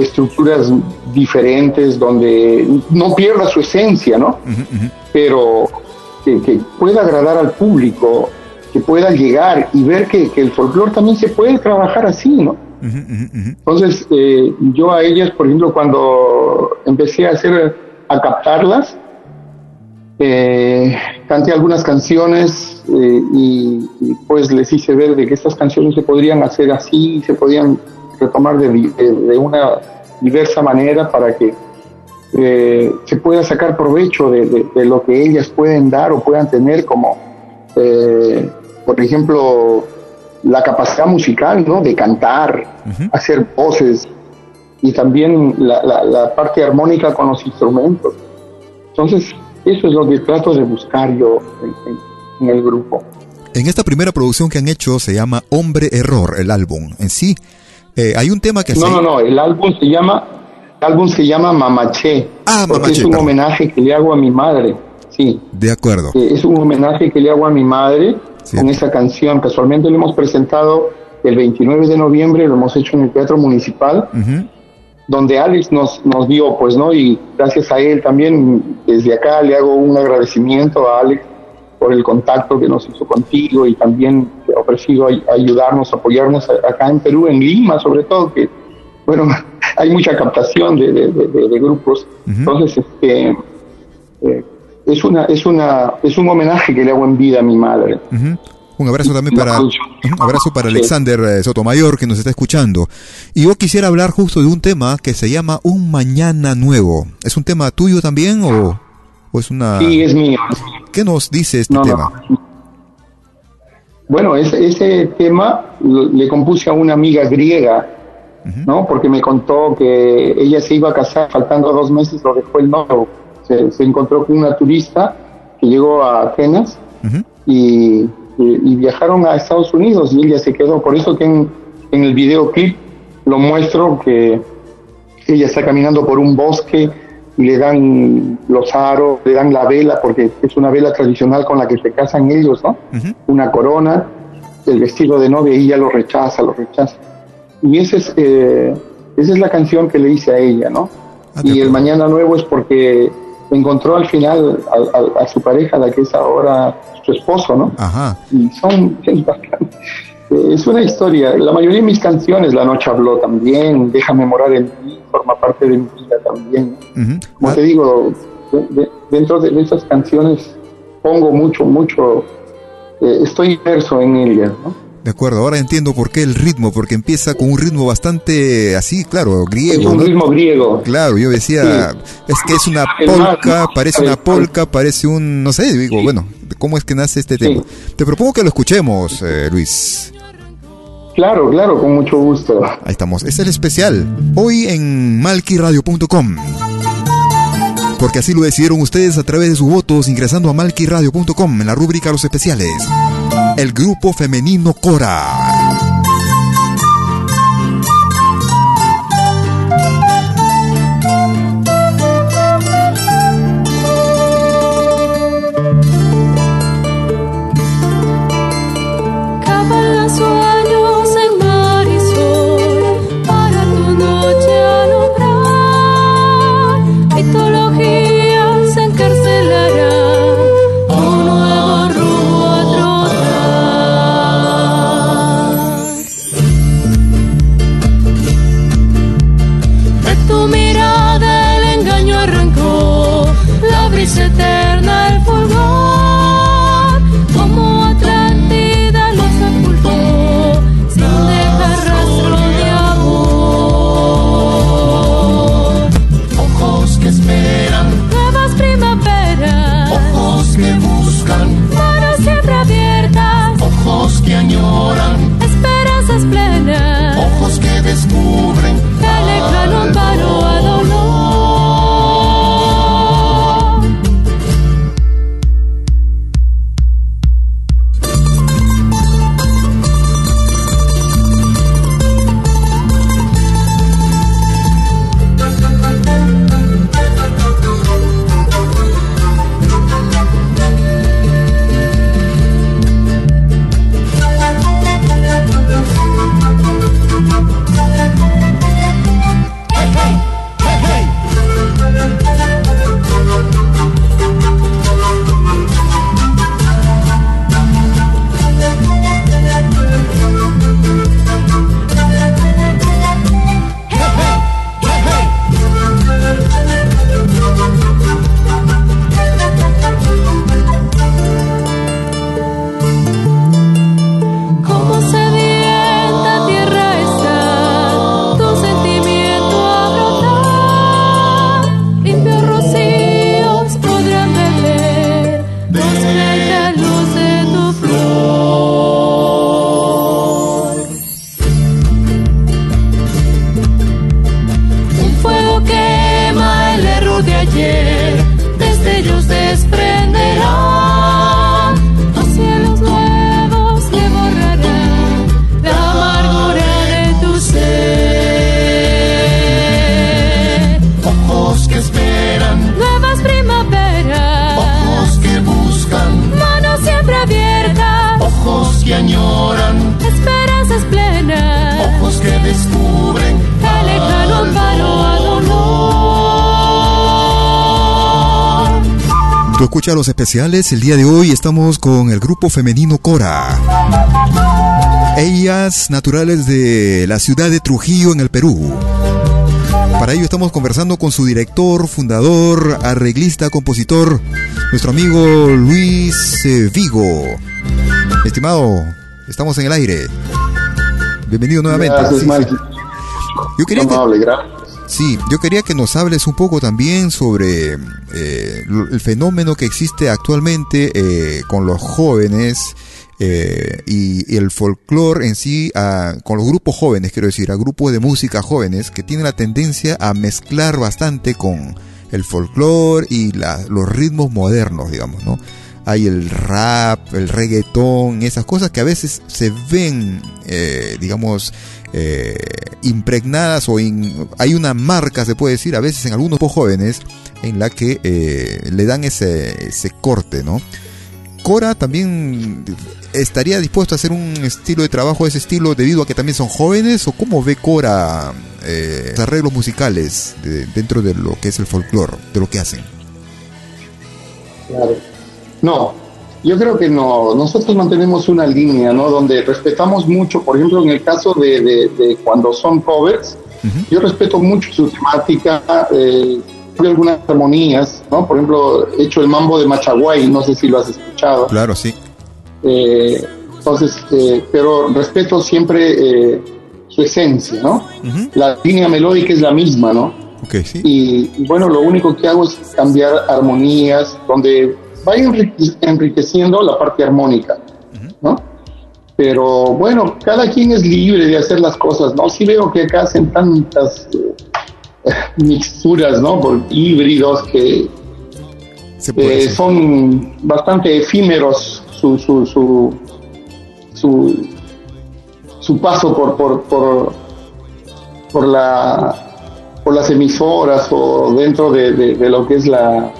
estructuras diferentes donde no pierda su esencia, ¿no? Pero que, pueda agradar al público, que pueda llegar y ver que, el folclore también se puede trabajar así, ¿no? Entonces, eh, yo a ellas, por ejemplo, cuando empecé a hacer, a captarlas, eh, canté algunas canciones eh, y, pues les hice ver de que estas canciones se podrían hacer así, se podían retomar de, de, una diversa manera para que eh, se pueda sacar provecho de, lo que ellas pueden dar o puedan tener como, eh, por ejemplo, la capacidad musical, ¿no? De cantar, hacer voces y también la, la parte armónica con los instrumentos. Entonces, eso es lo que trato de buscar yo en, el grupo. En esta primera producción que han hecho se llama Hombre Error, el álbum. En sí, eh, hay un tema que no, No, no, el álbum se llama, el álbum se llama Mamaché. Ah, porque es un homenaje que le hago a mi madre. Sí. De acuerdo. Eh, es un homenaje que le hago a mi madre con esa canción. Casualmente lo hemos presentado el 29 de noviembre, lo hemos hecho en el Teatro Municipal donde Alex nos, nos dio, pues, ¿no? Y gracias a él también, desde acá le hago un agradecimiento a Alex por el contacto que nos hizo contigo y también ha ofrecido ayudarnos, apoyarnos acá en Perú, en Lima sobre todo, que, bueno, hay mucha captación de, de, grupos. Entonces, este, eh, es, una, es, una, es un homenaje que le hago en vida a mi madre. Un abrazo también para un abrazo para Alexander eh, Sotomayor que nos está escuchando. Y yo quisiera hablar justo de un tema que se llama Un mañana nuevo. ¿Es un tema tuyo también o, es una Sí, es mío. ¿Qué nos dice este tema? Bueno, ese, ese tema le compuse a una amiga griega, ¿no? Porque me contó que ella se iba a casar faltando dos meses, lo dejó el novio. Se, encontró con una turista que llegó a Atenas y y viajaron a Estados Unidos y ella se quedó. Por eso que en, en el videoclip lo muestro que ella está caminando por un bosque y le dan los aros, le dan la vela, porque es una vela tradicional con la que se casan ellos, ¿no? Una corona, el vestido de novia, y ella lo rechaza, lo rechaza. Y esa es, eh, esa es la canción que le hice a ella, ¿no? Ah, y el Mañana Nuevo es porque encontró al final a, a su pareja, la que es ahora su esposo, ¿no? Ajá. Y son, es una historia. La mayoría de mis canciones, La Noche Habló también, Déjame Morar en ti, forma parte de mi vida también. Como te digo, dentro de esas canciones pongo mucho, mucho, eh, estoy inmerso en ellas, ¿no? De acuerdo, ahora entiendo por qué el ritmo, porque empieza con un ritmo bastante así, claro, griego. un ritmo griego. Claro, yo decía, es que es una polca, parece una polca, parece un, no sé, digo, bueno, ¿cómo es que nace este tema? Te propongo que lo escuchemos, eh, Luis. Claro, claro, con mucho gusto. Ahí estamos, es el especial, hoy en malquiradio.com. Porque así lo decidieron ustedes a través de sus votos ingresando a malquiradio.com en la rúbrica Los Especiales el grupo femenino Cora. añoran, esperanzas plenas, ojos que descubren el lejano valor. Especiales. El día de hoy estamos con el grupo femenino Cora. Ellas naturales de la ciudad de Trujillo en el Perú. Para ello estamos conversando con su director, fundador, arreglista, compositor, nuestro amigo Luis eh, Vigo. Estimado, estamos en el aire. Bienvenido nuevamente. Yo quería Sí, yo quería que nos hables un poco también sobre eh, el fenómeno que existe actualmente eh, con los jóvenes eh, y, el folclore en sí, con los grupos jóvenes, quiero decir, a grupos de música jóvenes que tienen la tendencia a mezclar bastante con el folclore y los ritmos modernos, digamos, ¿no? Hay el rap, el reggaetón, esas cosas que a veces se ven, digamos, eh, impregnadas o hay una marca, se puede decir, a veces en algunos jóvenes, en la que eh, le dan ese, ese corte, ¿no? Cora también estaría dispuesto a hacer un estilo de trabajo de ese estilo debido a que también son jóvenes o cómo ve Cora eh, los arreglos musicales dentro de lo que es el folclore, de lo que hacen. Claro. No, yo creo que no, nosotros mantenemos una línea, ¿no? Donde respetamos mucho, por ejemplo, en el caso de, cuando son covers, yo respeto mucho su temática, eh, algunas armonías, ¿no? Por ejemplo, he hecho el mambo de Machaguay, no sé si lo has escuchado. Claro, sí. Eh, entonces, eh, pero respeto siempre eh, su esencia, ¿no? La línea melódica es la misma, ¿no? Okay, sí. y bueno, lo único que hago es cambiar armonías, donde va enriqueciendo la parte armónica, ¿no? Pero bueno, cada quien es libre de hacer las cosas, ¿no? Sí veo que acá hacen tantas eh, mixturas, ¿no? Por híbridos que eh, son bastante efímeros su, su, su, su, paso por, por, por, por, la, por las emisoras o dentro de lo que es la,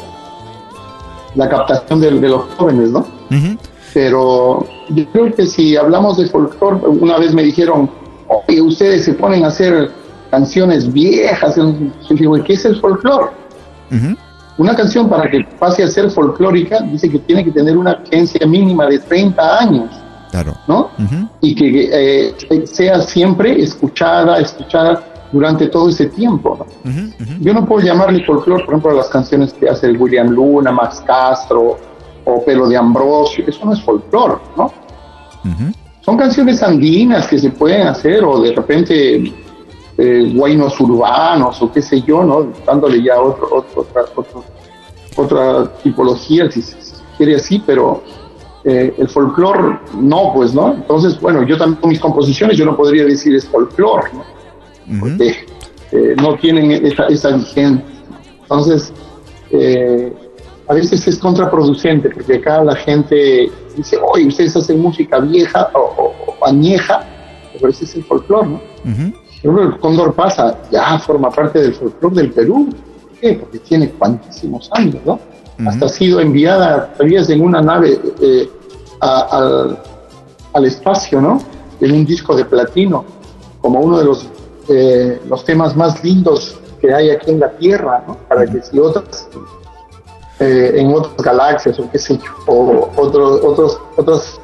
la captación de, los jóvenes, ¿no? Pero yo creo que si hablamos de folclore, una vez me dijeron, oye, ustedes se ponen a hacer canciones viejas. Digo, ¿qué es el folclore? Una canción para que pase a ser folclórica dice que tiene que tener una agencia mínima de 30 años. Claro. ¿No? Y que eh, sea siempre escuchada, escuchada durante todo ese tiempo. Yo no puedo llamarle folclore, por ejemplo, a las canciones que hace William Luna, Max Castro o Pelo de Ambrosio, eso no es folclore, ¿no? Son canciones andinas que se pueden hacer o de repente eh, guainos urbanos o qué sé yo, ¿no? Dándole ya otro, otra, otra tipología, si se quiere así, pero eh, el folclore no, pues, ¿no? Entonces, bueno, yo también con mis composiciones yo no podría decir es folclore, ¿no? porque eh, no tienen esa, esa vigencia. Entonces, eh, a veces es contraproducente, porque acá la gente dice, oye, ustedes hacen música vieja o, añeja, pero ese es el folclore, ¿no? El cóndor pasa, ya forma parte del folclore del Perú. ¿Por qué? Porque tiene cuantísimos años, ¿no? Hasta ha sido enviada, todavía en una nave eh, al, al espacio, ¿no? En un disco de platino, como uno de los, eh, los temas más lindos que hay aquí en la Tierra, ¿no? Para que si otras, eh, en otras galaxias o qué sé yo, o otros, otros, otras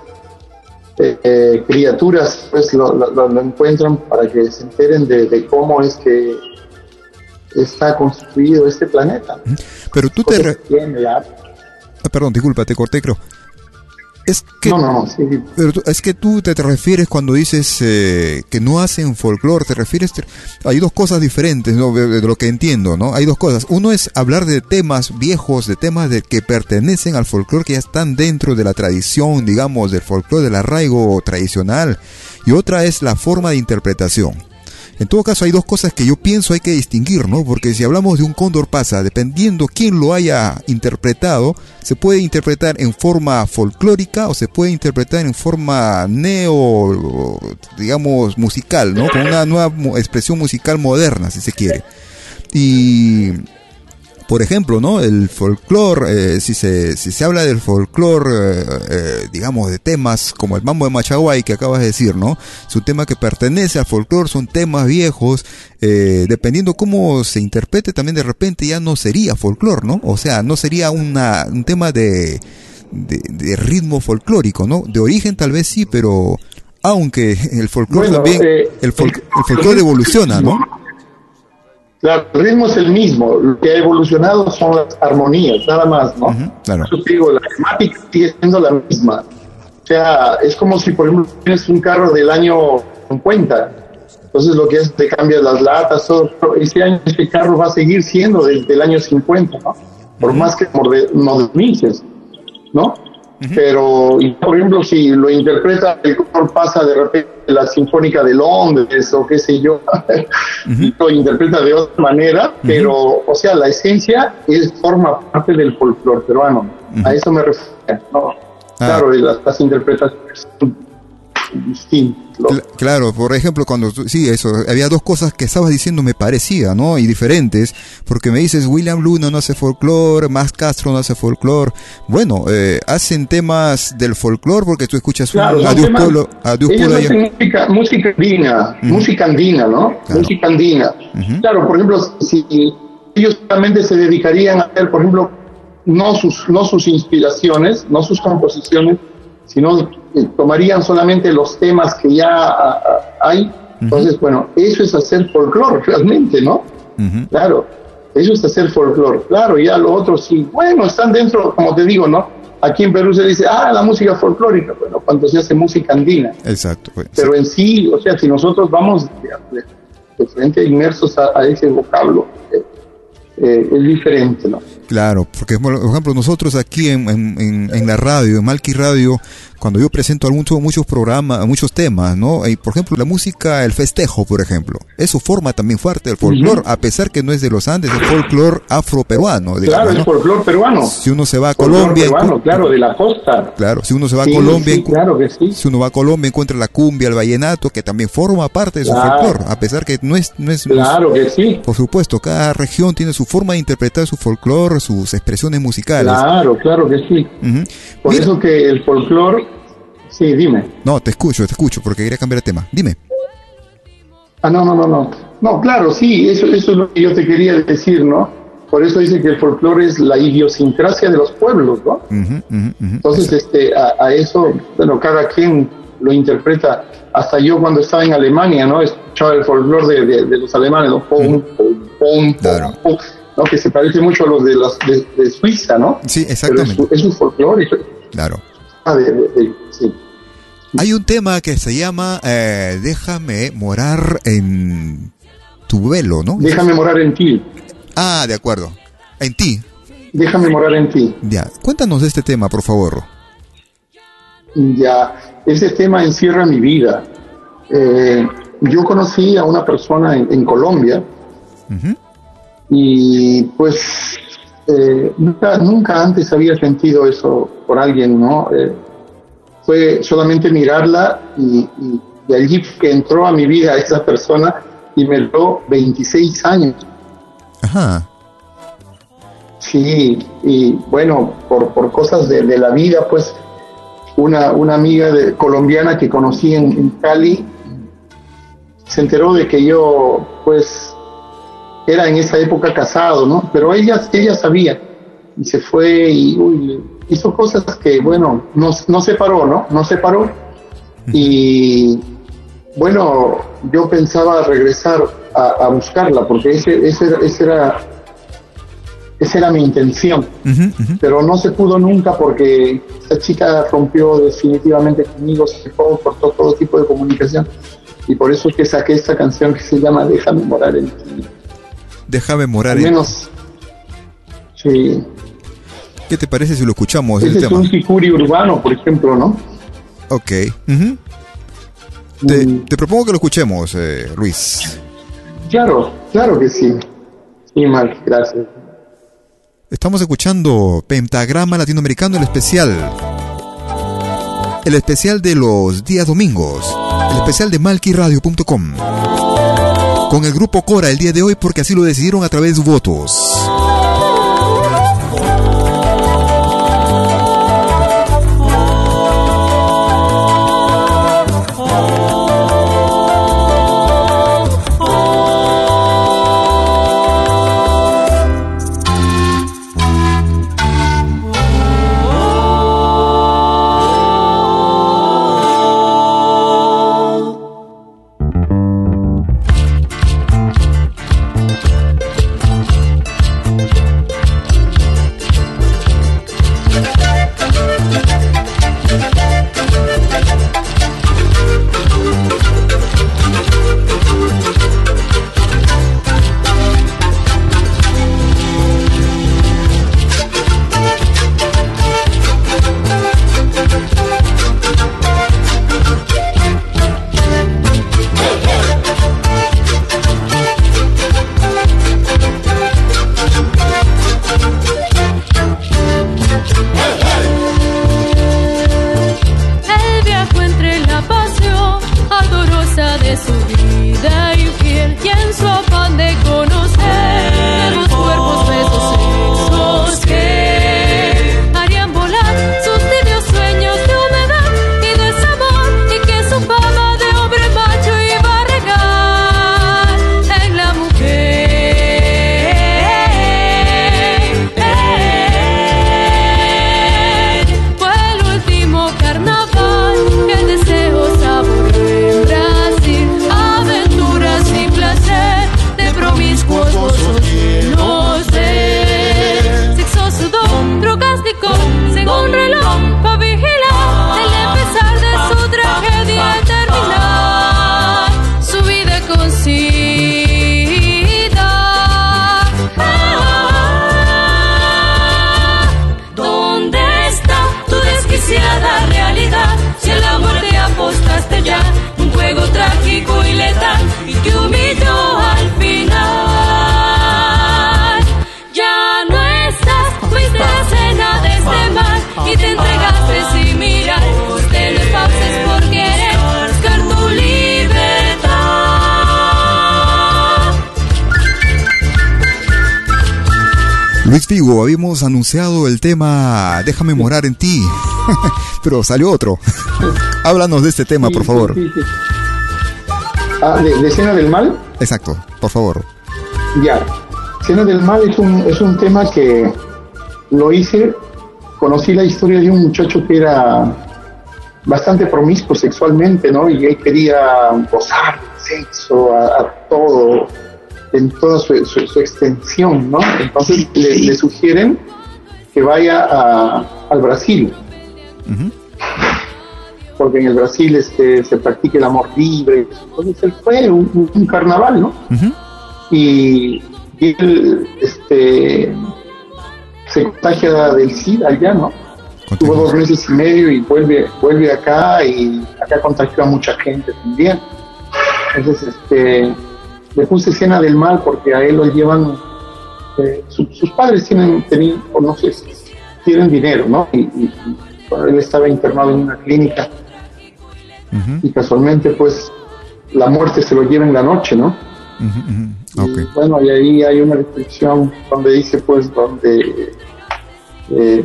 eh, criaturas pues lo, lo, encuentran para que se enteren de, cómo es que está construido este planeta. Pero tú te... Ah, perdón, disculpa, te corté, creo. Es que, no, no, sí, Pero es que tú te, refieres cuando dices eh, que no hacen folclore, te refieres, hay dos cosas diferentes ¿no? de, lo que entiendo, ¿no? Hay dos cosas. Uno es hablar de temas viejos, de temas de que pertenecen al folclore, que ya están dentro de la tradición, digamos, del folclore, del arraigo tradicional. Y otra es la forma de interpretación. En todo caso, hay dos cosas que yo pienso hay que distinguir, ¿no? Porque si hablamos de un cóndor pasa, dependiendo quién lo haya interpretado, se puede interpretar en forma folclórica o se puede interpretar en forma neo, digamos, musical, ¿no? Con una nueva expresión musical moderna, si se quiere. Y por ejemplo, ¿no? El folclore, eh, si, se, si se habla del folclore, eh, eh, digamos, de temas como el mambo de Machaguay que acabas de decir, ¿no? Es un tema que pertenece al folclore, son temas viejos, dependiendo cómo se interprete también de repente ya no sería folclore, ¿no? O sea, no sería una, un tema de, de, ritmo folclórico, ¿no? De origen tal vez sí, pero aunque el folclore también, el, folclore evoluciona, ¿no? Claro, el ritmo es el mismo, lo que ha evolucionado son las armonías, nada más, ¿no? Yo digo, la temática sigue siendo la misma. O sea, es como si, por ejemplo, tienes un carro del año 50, entonces lo que es, te cambias las latas, todo, ese año este carro va a seguir siendo desde el año 50, ¿no? Por más que modernices, ¿no? Pero, por ejemplo, si lo interpreta, el color pasa de repente la Sinfónica de Londres o qué sé yo, lo interpreta de otra manera, pero, o sea, la esencia es forma parte del folclore peruano. A eso me refiero, ¿no? Ah. Claro, las, las interpretaciones Claro, por ejemplo, cuando sí, eso, había dos cosas que estabas diciendo me parecía, ¿no? Y diferentes, porque me dices William Luna no hace folclore, Max Castro no hace folclore. Bueno, eh, hacen temas del folclore porque tú escuchas claro, un Adiós Pueblo, música, música andina, música andina, ¿no? Música andina. Claro, por ejemplo, si ellos solamente se dedicarían a hacer, por ejemplo, no sus, no sus inspiraciones, no sus composiciones, sino tomarían solamente los temas que ya ah, ah, hay. Entonces, bueno, eso es hacer folclore realmente, ¿no? Claro, eso es hacer folclore. Claro, ya lo otro sí, bueno, están dentro, como te digo, ¿no? Aquí en Perú se dice, ah, la música folclórica, bueno, cuando se hace música andina. Exacto. Pues, Pero en sí, o sea, si nosotros vamos de, frente inmersos a, ese vocablo, eh, eh, es diferente, ¿no? Claro, porque por ejemplo nosotros aquí en, en, en la radio, en Malqui Radio, cuando yo presento muchos, muchos programas, muchos temas, ¿no? Y, por ejemplo, la música, el festejo, por ejemplo, eso forma también fuerte el folclore, a pesar que no es de los Andes, es folclore afroperuano. Claro, es folclore peruano. Si uno se va a Colombia... Peruano, claro, de la costa. Claro, si uno se va a Colombia... claro que sí. Si uno va a Colombia encuentra la cumbia, el vallenato, que también forma parte de su folclore, a pesar que no es... No es claro que sí. Por supuesto, cada región tiene su forma de interpretar su folclore, sus expresiones musicales. Claro, claro que sí. Por eso que el folclore Sí, dime. No, te escucho, te escucho, porque quería cambiar de tema. Dime. Ah, no, no, no, no. No, claro, sí, eso, eso es lo que yo te quería decir, ¿no? Por eso dice que el folclore es la idiosincrasia de los pueblos, ¿no? Entonces, este, a, eso, bueno, cada quien lo interpreta. Hasta yo cuando estaba en Alemania, ¿no? Escuchaba el folclore de, de, los alemanes, ¿no? Pum, pum, pum, claro. ¿No? Que se parece mucho a los de, las, de, Suiza, ¿no? Sí, exactamente. es, un folclore. Claro. Ah, de, sí. Hay un tema que se llama eh, Déjame morar en tu velo, ¿no? Déjame morar en ti. Ah, de acuerdo. En ti. Déjame morar en ti. Ya, cuéntanos de este tema, por favor. Ya, ese tema encierra mi vida. Eh, yo conocí a una persona en, Colombia y pues eh, nunca, nunca antes había sentido eso por alguien, ¿no? Eh, fue solamente mirarla y, y, allí que entró a mi vida esa persona y me duró 26 años. Ajá. Sí, y bueno, por, por cosas de, la vida, pues una, una amiga de, colombiana que conocí en, Cali se enteró de que yo, pues, era en esa época casado, ¿no? Pero ella, ella sabía y se fue y hizo cosas que, bueno, no, no se paró, ¿no? No se paró. Y bueno, yo pensaba regresar a, buscarla porque ese, ese, ese era esa era mi intención, pero no se pudo nunca porque esa chica rompió definitivamente conmigo, se cortó todo tipo de comunicación y por eso es que saqué esta canción que se llama Déjame morar en ti. Déjame morar en menos, sí. ¿Qué te parece si lo escuchamos? Ese es un sicuri urbano, por ejemplo, ¿no? Ok. te, mm. te, propongo que lo escuchemos, eh, Luis. Claro, claro que sí. Sí, mal, gracias. Estamos escuchando Pentagrama Latinoamericano, el especial. El especial de los días domingos. El especial de malquiradio.com. Con el grupo Cora el día de hoy porque así lo decidieron a través de votos. Habíamos anunciado el tema Déjame morar en ti, pero salió otro. Háblanos de este tema, por favor. ah, ¿de, Escena del Mal? Exacto, por favor. Ya, Escena del Mal es un, es un tema que lo hice, conocí la historia de un muchacho que era bastante promiscuo sexualmente, ¿no? Y él quería gozar sexo, a todo en toda su, extensión, ¿no? Entonces le, sugieren que vaya al Brasil. Porque en el Brasil este, se practica el amor libre. Entonces él fue un, carnaval, ¿no? y, él este, se contagia del SIDA allá, ¿no? Tuvo dos meses y medio y vuelve, vuelve acá y acá contagió a mucha gente también. Entonces, este, le puse escena del mal porque a él lo llevan, eh, sus padres tienen, tenían, o no sé, tienen dinero, ¿no? Y, él estaba internado en una clínica y casualmente, pues, la muerte se lo lleva en la noche, ¿no? bueno, y ahí hay una descripción donde dice, pues, donde eh,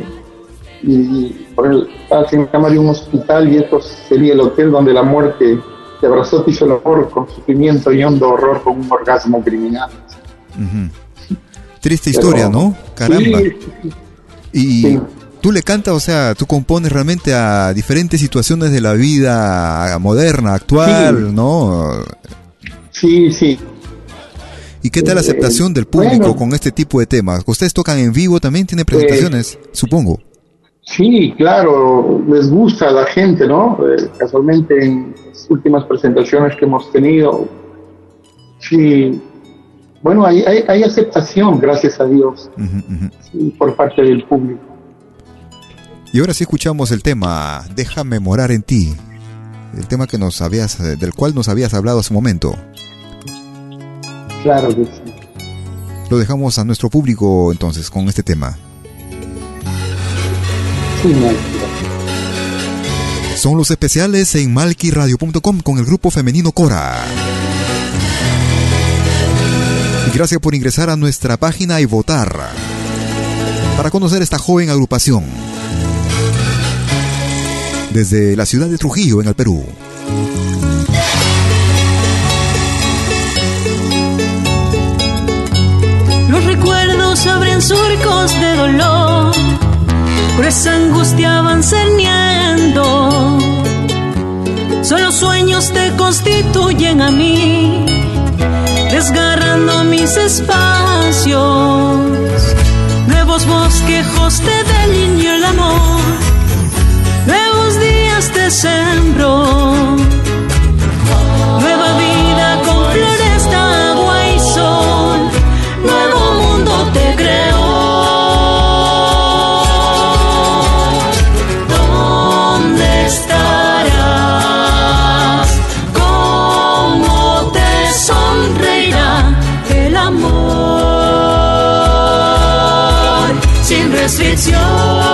y, por el, en cama de un hospital y esto sería el hotel donde la muerte te abrazó, te hizo el amor con sufrimiento y hondo horror con un orgasmo criminal. Triste historia, ¿no? Caramba. y tú le cantas, o sea, tú compones realmente a diferentes situaciones de la vida moderna, actual, ¿no? Sí, sí. ¿Y qué tal la aceptación del público con este tipo de temas? ¿Ustedes tocan en vivo también? ¿Tiene presentaciones? supongo. Sí, claro, les gusta a la gente, ¿no? Eh, casualmente en las últimas presentaciones que hemos tenido, sí, bueno, hay, hay, aceptación, gracias a Dios, por parte del público. Y ahora sí escuchamos el tema Déjame morar en ti, el tema que nos habías, del cual nos habías hablado hace un momento. Claro que sí. Lo dejamos a nuestro público entonces con este tema. Son los especiales en malquiradio.com con el grupo femenino Cora. Gracias por ingresar a nuestra página y votar para conocer esta joven agrupación desde la ciudad de Trujillo, en el Perú. Los recuerdos abren surcos de dolor por esa angustia van cerniendo. Solo sueños te constituyen a mí, desgarrando mis espacios. Nuevos bosquejos te delineó el amor, nuevos días te sembro. Se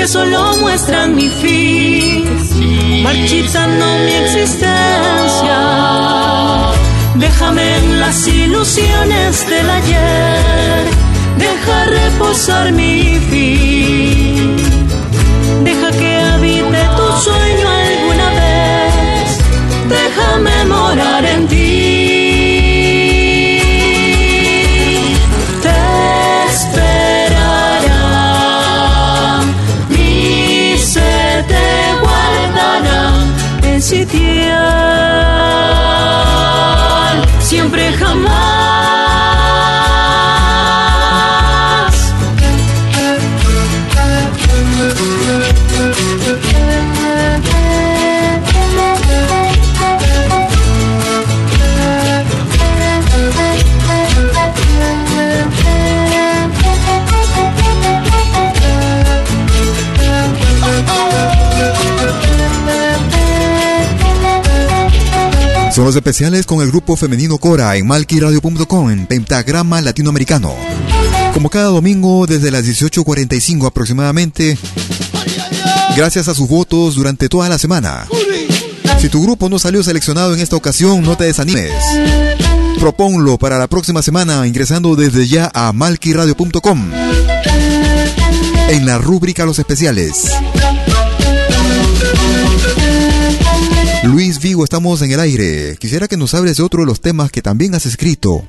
que solo muestran mi fin, marchitando mi existencia. Déjame en las ilusiones del ayer, deja reposar mi fin. Los especiales con el grupo femenino Cora en malquiradio.com en Pentagrama Latinoamericano. Como cada domingo desde las 18.45 aproximadamente, gracias a sus votos durante toda la semana. Si tu grupo no salió seleccionado en esta ocasión, no te desanimes. Proponlo para la próxima semana ingresando desde ya a malquiradio.com en la rúbrica Los Especiales. Luis Vigo, estamos en el aire. Quisiera que nos hables de otro de los temas que también has escrito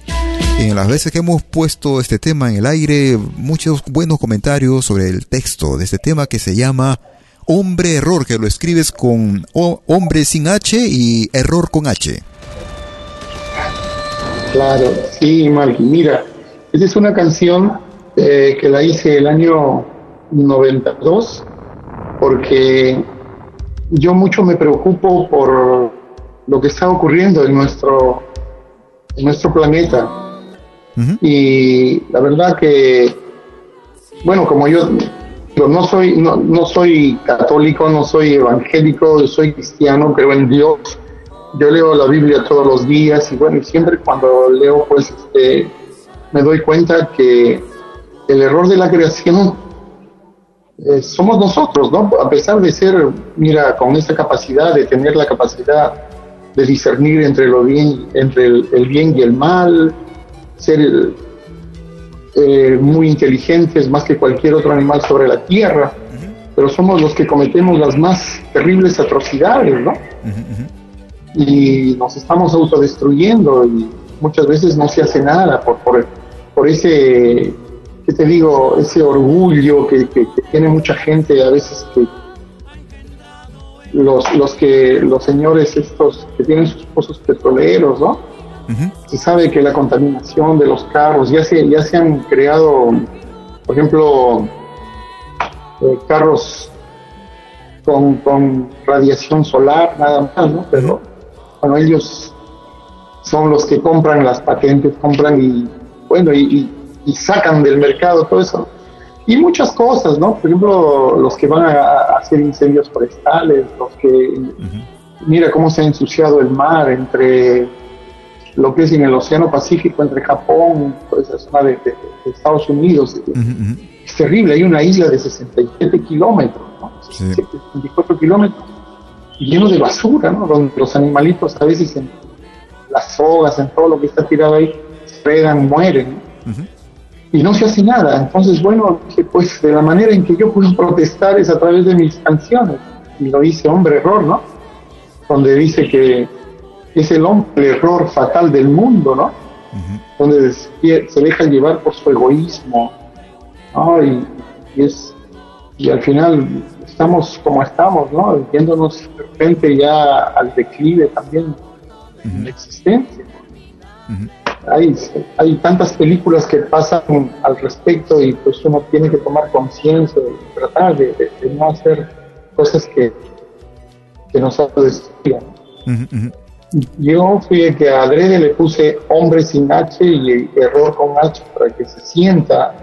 En las veces que hemos puesto este tema en el aire, muchos buenos comentarios sobre el texto de este tema que se llama Hombre Error, que lo escribes con hombre sin H y error con H. Claro, sí, Malky. Mira, esa es una canción eh, que la hice el año 92 porque yo mucho me preocupo por lo que está ocurriendo en nuestro, en nuestro planeta. Y la verdad que, bueno, como yo no soy, no, no soy católico, no soy evangélico, soy cristiano, creo en Dios. Yo leo la Biblia todos los días y bueno, siempre cuando leo, pues este, me doy cuenta que el error de la creación eh, somos nosotros, ¿no? A pesar de ser, mira, con esa capacidad de tener la capacidad de discernir entre lo bien, entre el, bien y el mal, ser eh, muy inteligentes más que cualquier otro animal sobre la tierra, pero somos los que cometemos las más terribles atrocidades, ¿no? Y nos estamos autodestruyendo y muchas veces no se hace nada por, por, por ese ¿qué te digo? Ese orgullo que, tiene mucha gente a veces que los, los que los señores estos que tienen sus pozos petroleros, ¿no? Se sabe que la contaminación de los carros, ya se, ya se han creado, por ejemplo, eh, carros con, con, radiación solar, nada más, ¿no? Pero bueno, ellos son los que compran las patentes, compran y bueno, y y sacan del mercado todo eso. Y muchas cosas, ¿no? Por ejemplo, los que van a, hacer incendios forestales, los que... Mira cómo se ha ensuciado el mar entre lo que es en el Océano Pacífico, entre Japón, toda esa zona de, Estados Unidos. Es terrible, hay una isla de 67 kilómetros, ¿no? 64 kilómetros, lleno de basura, ¿no? Donde los animalitos a veces en las sogas, en todo lo que está tirado ahí, se fregan, mueren. ¿no? Y no se hace nada. Entonces, bueno, pues de la manera en que yo puedo protestar es a través de mis canciones. Y lo dice Hombre Error, ¿no? Donde dice que es el hombre error fatal del mundo, ¿no? Donde se deja llevar por su egoísmo, ¿no? Y, es, y al final estamos como estamos, ¿no? Viéndonos de repente ya al declive también en la existencia hay, hay tantas películas que pasan al respecto y pues uno tiene que tomar conciencia y tratar de, no hacer cosas que, que nos autodestruyan. Yo fui el que a Adrede le puse hombre sin H y error con H para que se sienta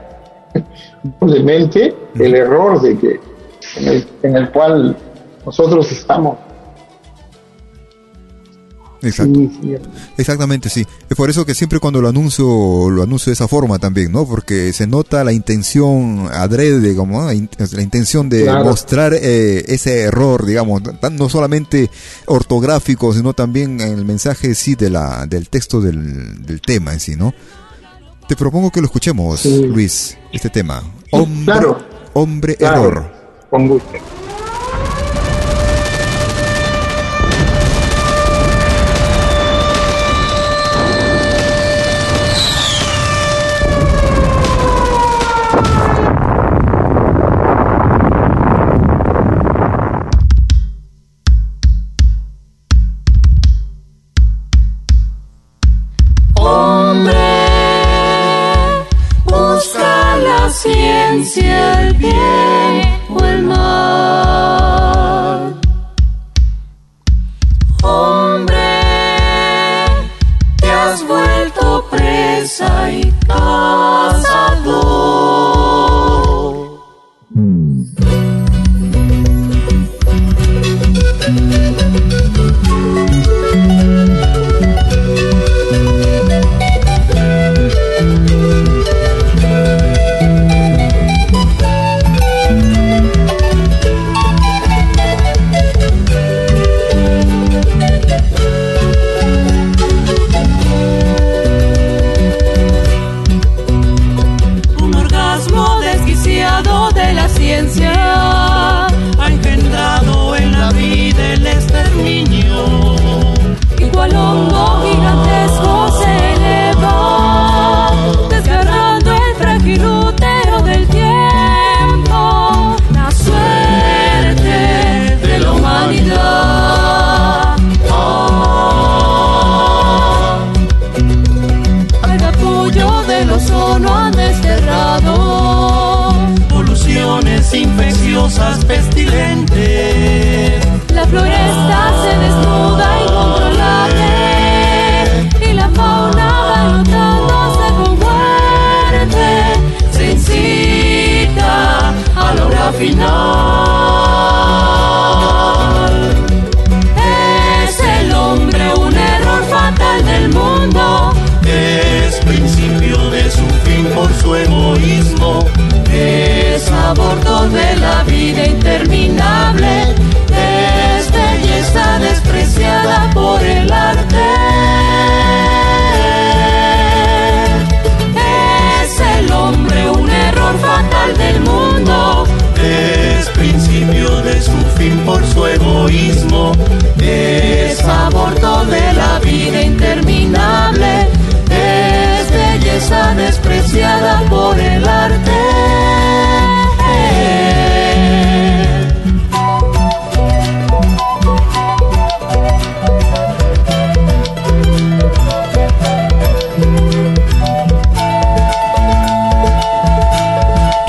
mente el error de que en el, en el cual nosotros estamos Exacto. Exactamente, sí. Es por eso que siempre cuando lo anuncio, lo anuncio de esa forma también, ¿no? Porque se nota la intención adrede, como la intención de mostrar eh, ese error, digamos, no solamente ortográfico, sino también en el mensaje sí de la, del texto del, del tema en sí, ¿no? Te propongo que lo escuchemos, Luis, este tema. Hombre, hombre error. Con gusto. canción. Brezas pestilentes. La floresta se desnuda incontrolable y la fauna va notándose con muerte. Se incita a la hora final. Es el hombre un error fatal del mundo. Es principio de su fin por su egoísmo. Vida interminable.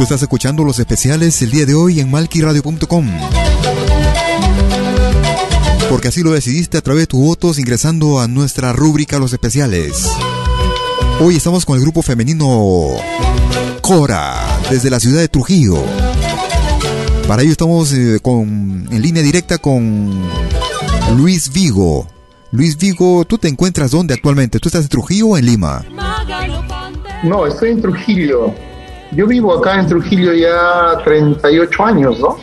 Estás escuchando los especiales el día de hoy en malquiradio.com. Porque así lo decidiste a través de tus votos ingresando a nuestra rúbrica Los Especiales. Hoy estamos con el grupo femenino Cora, desde la ciudad de Trujillo. Para ello estamos eh, en línea directa con Luis Vigo. Luis Vigo, ¿tú te encuentras dónde actualmente? ¿Tú estás en Trujillo o en Lima? No, estoy en Trujillo. Yo vivo acá en Trujillo ya 38 años, ¿no?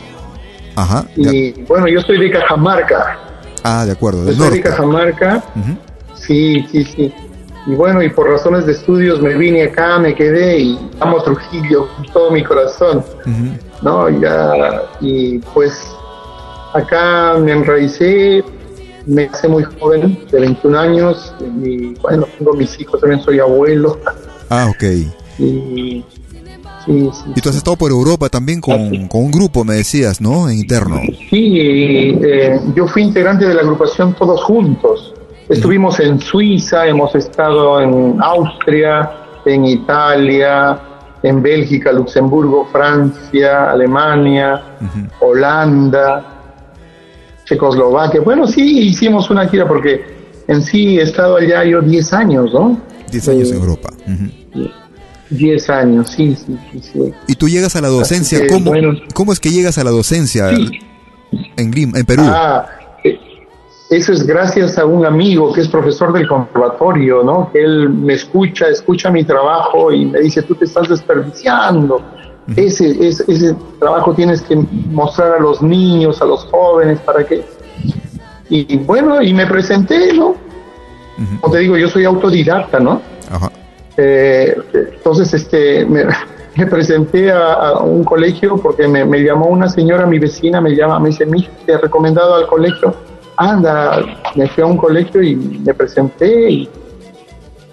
Ajá. Y bueno, yo soy de Cajamarca. Ah, de acuerdo. Yo Del soy norte. de Cajamarca. Sí, sí, sí. Y bueno, y por razones de estudios me vine acá, me quedé y amo Trujillo con todo mi corazón. ¿no? Ya, y pues acá me enraicé, me hice muy joven, de 21 años, y bueno, tengo mis hijos, también soy abuelo, Ah, ok. y sí, sí. Y tú has estado por Europa también con, con un grupo, me decías, ¿no? En interno. Sí, eh, yo fui integrante de la agrupación Todos Juntos. Estuvimos en Suiza, hemos estado en Austria, en Italia, en Bélgica, Luxemburgo, Francia, Alemania, Holanda, Checoslovaquia. Bueno, sí, hicimos una gira porque en sí he estado allá yo 10 años, ¿no? 10 años Eh, en Europa. Ujú. 10 años, sí, sí, sí. sí. Y tú llegas a la docencia, que, ¿cómo, bueno. ¿cómo es que llegas a la docencia en Lima, en Perú? Ah, eh, eso es gracias a un amigo que es profesor del conservatorio, ¿no? Que él me escucha, escucha mi trabajo y me dice, tú te estás desperdiciando. Ese, ese, ese trabajo tienes que mostrar a los niños, a los jóvenes, para que... Y bueno, y me presenté, ¿no? Como te digo, yo soy autodidacta, ¿no? Eh, entonces, este, me, me presenté a, a un colegio porque me, me llamó una señora, mi vecina, me llama, me dice, mi te ha recomendado al colegio. Anda, me fui a un colegio y me presenté y,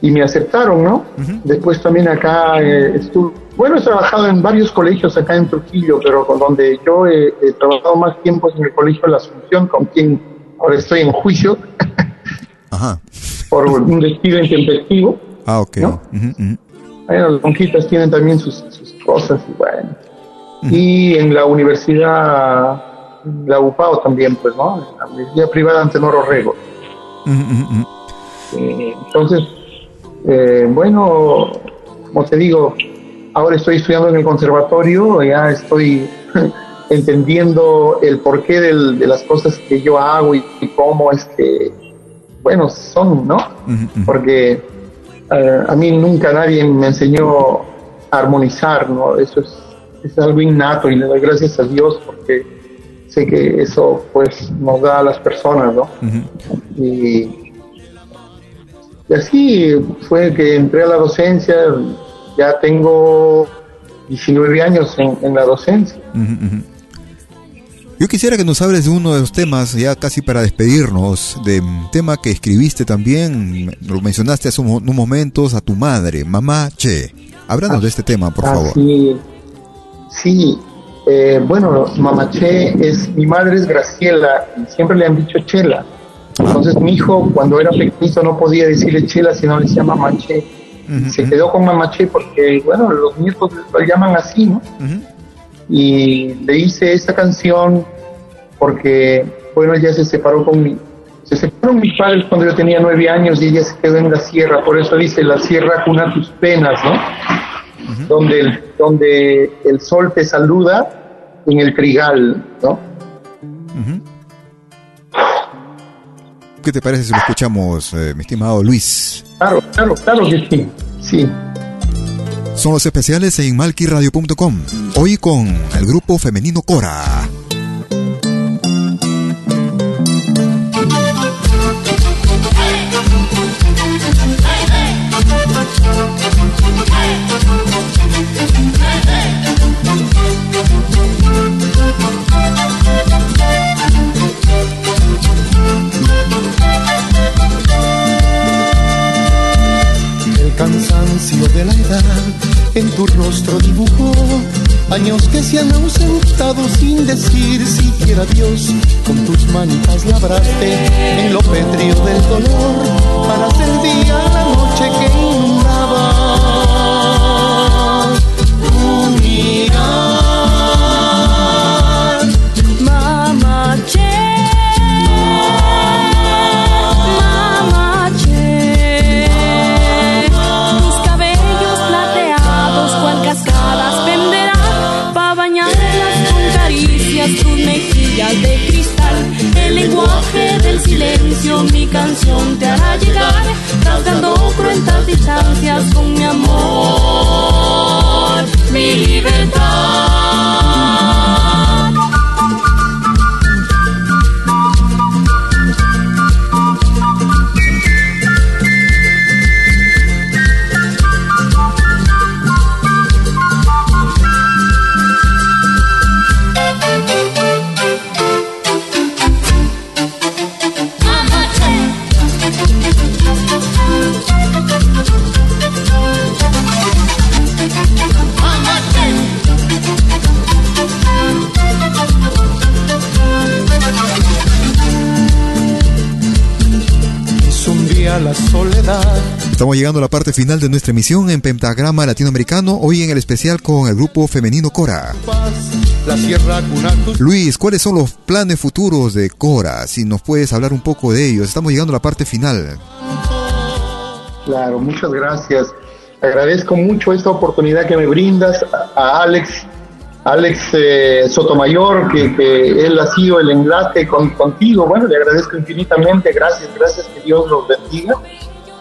y me aceptaron, ¿no? Después también acá eh, estuve, bueno, he trabajado en varios colegios acá en Trujillo, pero con donde yo he, he trabajado más tiempo es en el colegio la Asunción, con quien ahora estoy en juicio Ajá. por un despido intempestivo. Ah, ok. Bueno, las conquistas tienen también sus, sus cosas y bueno. Y en la universidad, la UPAO también, pues, ¿no? La universidad privada Antenor Orrego. Eh, entonces, eh, bueno, como te digo, ahora estoy estudiando en el conservatorio, ya estoy entendiendo el porqué del- de las cosas que yo hago y, y cómo es que, bueno, son, ¿no? Porque eh, a mí nunca nadie me enseñó a armonizar, ¿no? Eso es, es algo innato y le doy gracias a Dios porque sé que eso pues nos da a las personas, ¿no? Y, y así fue que entré a la docencia, ya tengo 19 años en, en la docencia. Yo quisiera que nos hables de uno de los temas, ya casi para despedirnos, de un tema que escribiste también, lo mencionaste hace un- unos momentos, a tu madre, mamá Che. Háblanos de este tema, por favor. Así, sí, eh, bueno, Mamache es, mi madre es Graciela y siempre le han dicho Chela. Entonces mi hijo cuando era pequeñito no podía decirle Chela, sino le decía Mamache. Se quedó con Mamache porque, bueno, los nietos lo llaman así, ¿no? Y le hice esta canción porque, bueno, ella se separó con mi, se separaron mis padres cuando yo tenía nueve años y ella se quedó en la sierra, por eso dice la sierra cuna tus penas, ¿no? donde, el, donde el sol te saluda en el trigal, ¿no? ¿Qué te parece si lo escuchamos, eh, mi estimado Luis? Claro, claro, claro que sí, sí. Son los especiales en malquiradio.com. Hoy con el grupo femenino Cora. cansancio de la edad en tu rostro dibujó años que se han ausentado sin decir siquiera adiós. Con tus manitas labraste en lo petrio del dolor para hacer día la noche que inundaba mi canción te hará llegar, rasgando cruentas distancias con mi amor, mi libertad. Estamos llegando a la parte final de nuestra emisión en Pentagrama Latinoamericano, hoy en el especial con el grupo femenino Cora. Luis, ¿cuáles son los planes futuros de Cora? Si nos puedes hablar un poco de ellos. Estamos llegando a la parte final. Claro, muchas gracias. Agradezco mucho esta oportunidad que me brindas a Alex, Alex eh, Sotomayor, que, él ha sido el enlace contigo. Bueno, le agradezco infinitamente. Gracias, gracias, que Dios los bendiga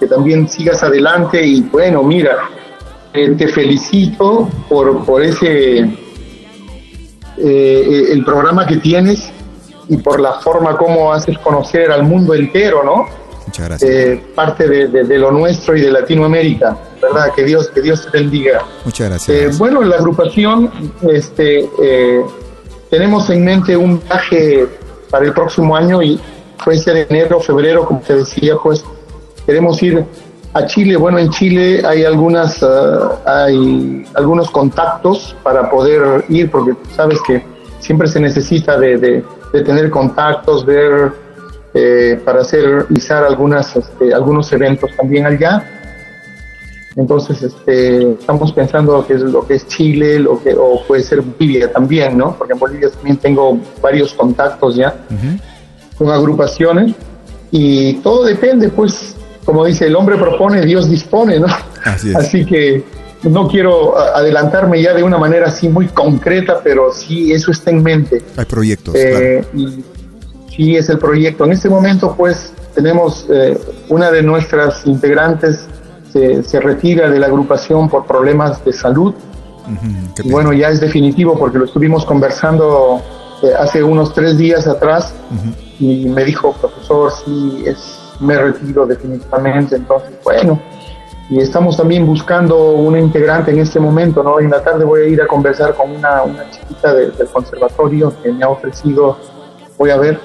que también sigas adelante y bueno, mira, eh, te felicito por, por ese, eh, eh, el programa que tienes y por la forma como haces conocer al mundo entero, ¿no? Muchas gracias. parte de, lo nuestro y de Latinoamérica, ¿verdad? Que Dios, que Dios te bendiga. Muchas gracias. bueno, en la agrupación este, tenemos en mente un viaje para el próximo año y puede ser enero, febrero, como te decía, pues queremos ir a Chile. Bueno, en Chile hay algunas ah, hay algunos contactos para poder ir, porque sabes que siempre se necesita de, tener contactos, ver eh, para hacer realizar algunas este, algunos eventos también allá. Entonces, este, estamos pensando que es lo que es Chile, lo que o puede ser Bolivia también, ¿no? Porque en Bolivia también tengo varios contactos ya con agrupaciones y todo depende, pues, como dice, el hombre propone, Dios dispone, ¿no? Así, que no quiero adelantarme ya de una manera así muy concreta, pero sí, eso está en mente. Hay proyectos. Eh, y sí, es el proyecto. En este momento, pues, tenemos eh, una de nuestras integrantes se, se, retira de la agrupación por problemas de salud. y bueno, ya es definitivo porque lo estuvimos conversando eh, hace unos tres días atrás y me dijo, profesor, sí, es me retiro definitivamente. Entonces, bueno, y estamos también buscando una integrante en este momento, ¿no? En la tarde voy a ir a conversar con una, una chiquita del conservatorio que me ha ofrecido, voy a ver,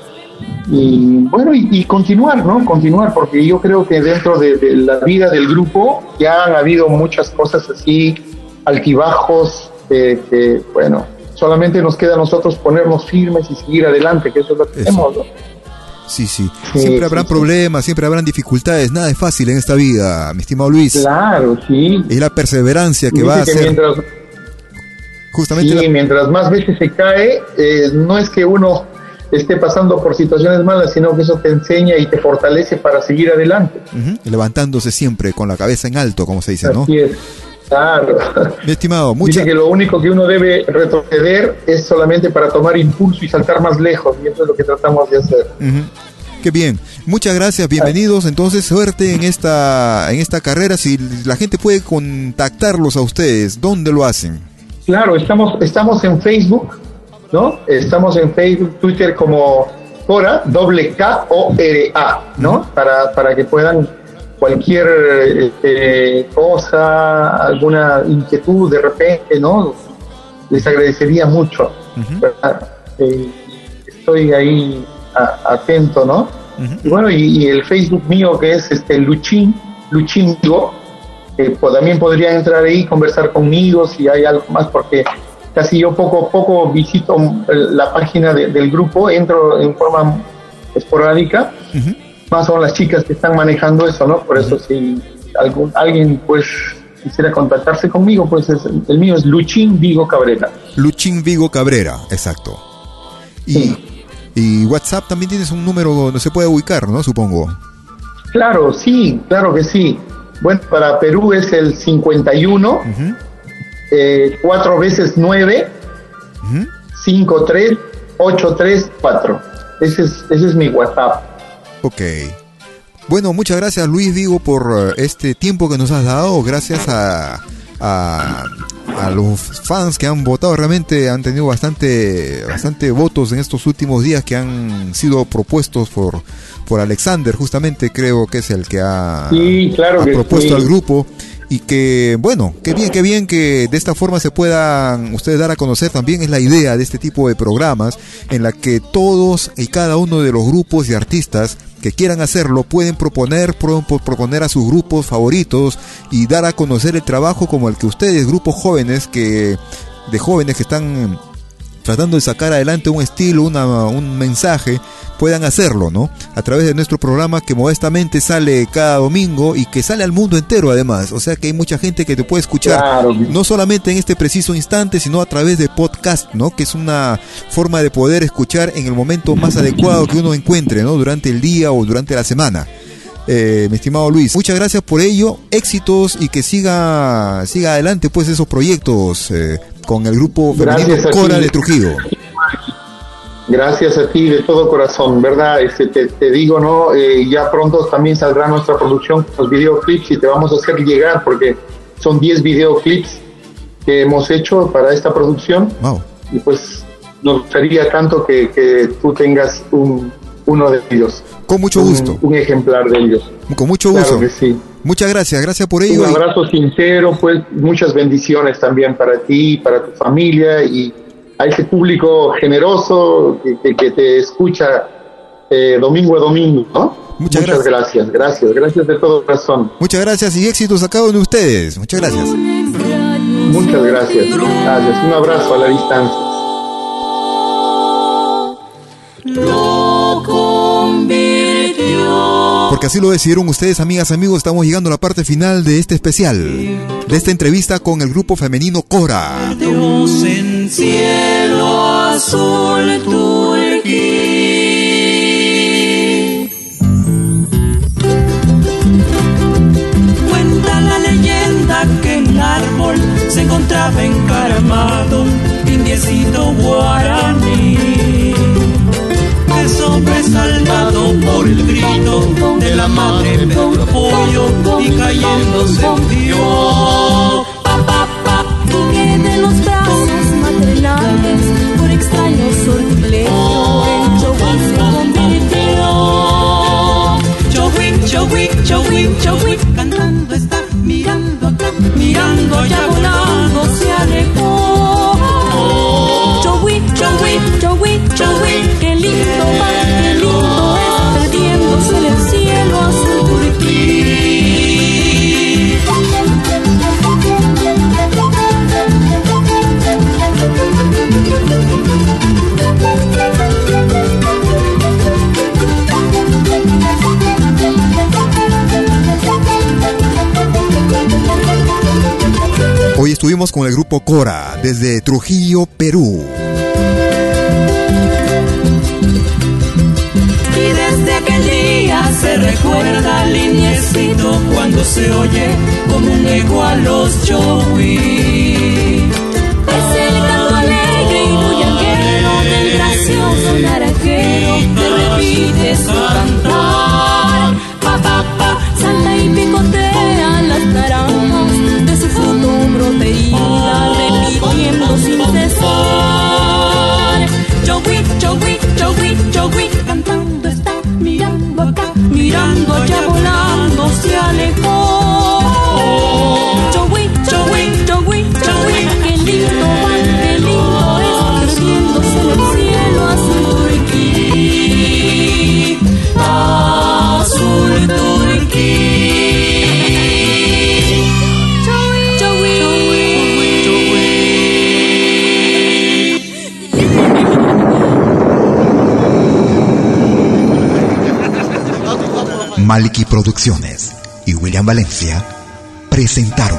y bueno, y, continuar, ¿no? Continuar, porque yo creo que dentro de, la vida del grupo ya han habido muchas cosas así, altibajos, que, bueno, solamente nos queda a nosotros ponernos firmes y seguir adelante, que eso es lo que hacemos, ¿no? Sí, sí. Siempre habrán problemas, siempre habrán dificultades. Nada es fácil en esta vida, mi estimado Luis. Claro, sí. Es la perseverancia que va a hacer. Justamente. Sí, mientras más veces se cae, eh, no es que uno esté pasando por situaciones malas, sino que eso te enseña y te fortalece para seguir adelante. Levantándose siempre con la cabeza en alto, como se dice, ¿no? Así es. Claro. Mi estimado, muchas Dice que lo único que uno debe retroceder es solamente para tomar impulso y saltar más lejos, y eso es lo que tratamos de hacer. Qué bien. Muchas gracias, bienvenidos. Entonces, suerte en esta en esta carrera. Si la gente puede contactarlos a ustedes, ¿dónde lo hacen? Claro, estamos estamos en Facebook, ¿no? Estamos en Facebook, Twitter como Cora, doble K O R A, ¿no? Para para que puedan cualquier este, cosa, alguna inquietud de repente, ¿no? Les agradecería mucho. Eh, estoy ahí atento, ¿no? Y bueno, y, el Facebook mío que es este Luchín, Luchín que pues, también podrían entrar ahí, conversar conmigo si hay algo más, porque casi yo poco a poco visito la página del grupo, entro en forma esporádica, más son las chicas que están manejando eso, ¿no? Por eso si algún, alguien pues quisiera contactarse conmigo, pues el mío es Luchín Vigo Cabrera. Luchín Vigo Cabrera, exacto. Y, y WhatsApp también tienes un número donde se puede ubicar, ¿no? Supongo. Claro, sí, claro que sí. Bueno, para Perú es el 51, eh, 4 veces 9, uh 5, 3, 8, 3, 4. Ese es, ese es mi WhatsApp. Ok. Bueno, muchas gracias Luis Vigo por eh, este tiempo que nos has dado. Gracias a, a, los fans que han votado. Realmente han tenido bastante, bastante votos en estos últimos días que han sido propuestos por, por Alexander, justamente creo que es el que ha, propuesto al grupo y que bueno, qué bien, qué bien que de esta forma se puedan ustedes dar a conocer también es la idea de este tipo de programas en la que todos y cada uno de los grupos y artistas que quieran hacerlo pueden proponer proponer a sus grupos favoritos y dar a conocer el trabajo como el que ustedes grupos jóvenes que de jóvenes que están tratando de sacar adelante un estilo, una, un mensaje, puedan hacerlo, ¿no? A través de nuestro programa que modestamente sale cada domingo y que sale al mundo entero además. O sea que hay mucha gente que te puede escuchar, no solamente en este preciso instante, sino a través de podcast, ¿no? Que es una forma de poder escuchar en el momento más adecuado que uno encuentre, ¿no? Durante el día o durante la semana. Eh, mi estimado Luis. Muchas gracias por ello, éxitos y que siga, siga adelante pues esos proyectos eh, con el grupo femenino Cora de Trujillo. Gracias a ti de todo corazón, ¿verdad? Este, te, digo, ¿no? Eh, ya pronto también saldrá nuestra producción con los videoclips y te vamos a hacer llegar porque son 10 videoclips que hemos hecho para esta producción. Y pues nos gustaría tanto que, tú tengas un, uno de ellos. Con mucho gusto. Un, ejemplar de ellos. Con mucho gusto. sí. Muchas gracias, gracias por ello. Un abrazo sincero, pues muchas bendiciones también para ti, para tu familia y a ese público generoso que, que, te escucha eh, domingo a domingo, ¿no? Muchas, gracias. gracias. gracias, de todo corazón. Muchas gracias y éxitos a cada uno de ustedes. Muchas gracias. Muchas gracias. Gracias. Un abrazo a la distancia. Así lo decidieron ustedes, amigas, amigos. Estamos llegando a la parte final de este especial, de esta entrevista con el grupo femenino Cora. en cielo azul Cuenta la leyenda que en el árbol se encontraba encaramado indiecito guaraní sobresaltado por el grito de la madre Pedro Pollo y cayendo se hundió. Papá, que de los brazos maternales por extraño sortilegio en Chowin se convirtió. Chowin, Chowin, Chowin, Chowin, cantando está, mirando acá, mirando allá volando se alejó. Estuvimos con el grupo Cora desde Trujillo, Perú. Y desde aquel día se recuerda al niñecito cuando se oye como un eco a los Joey. Es el canto alegre y bullanguero del gracioso naranjero que repite su cantar. Alejó. Lindo lindo es, el cielo azul turquí, Maliki Producciones William Valencia presentaron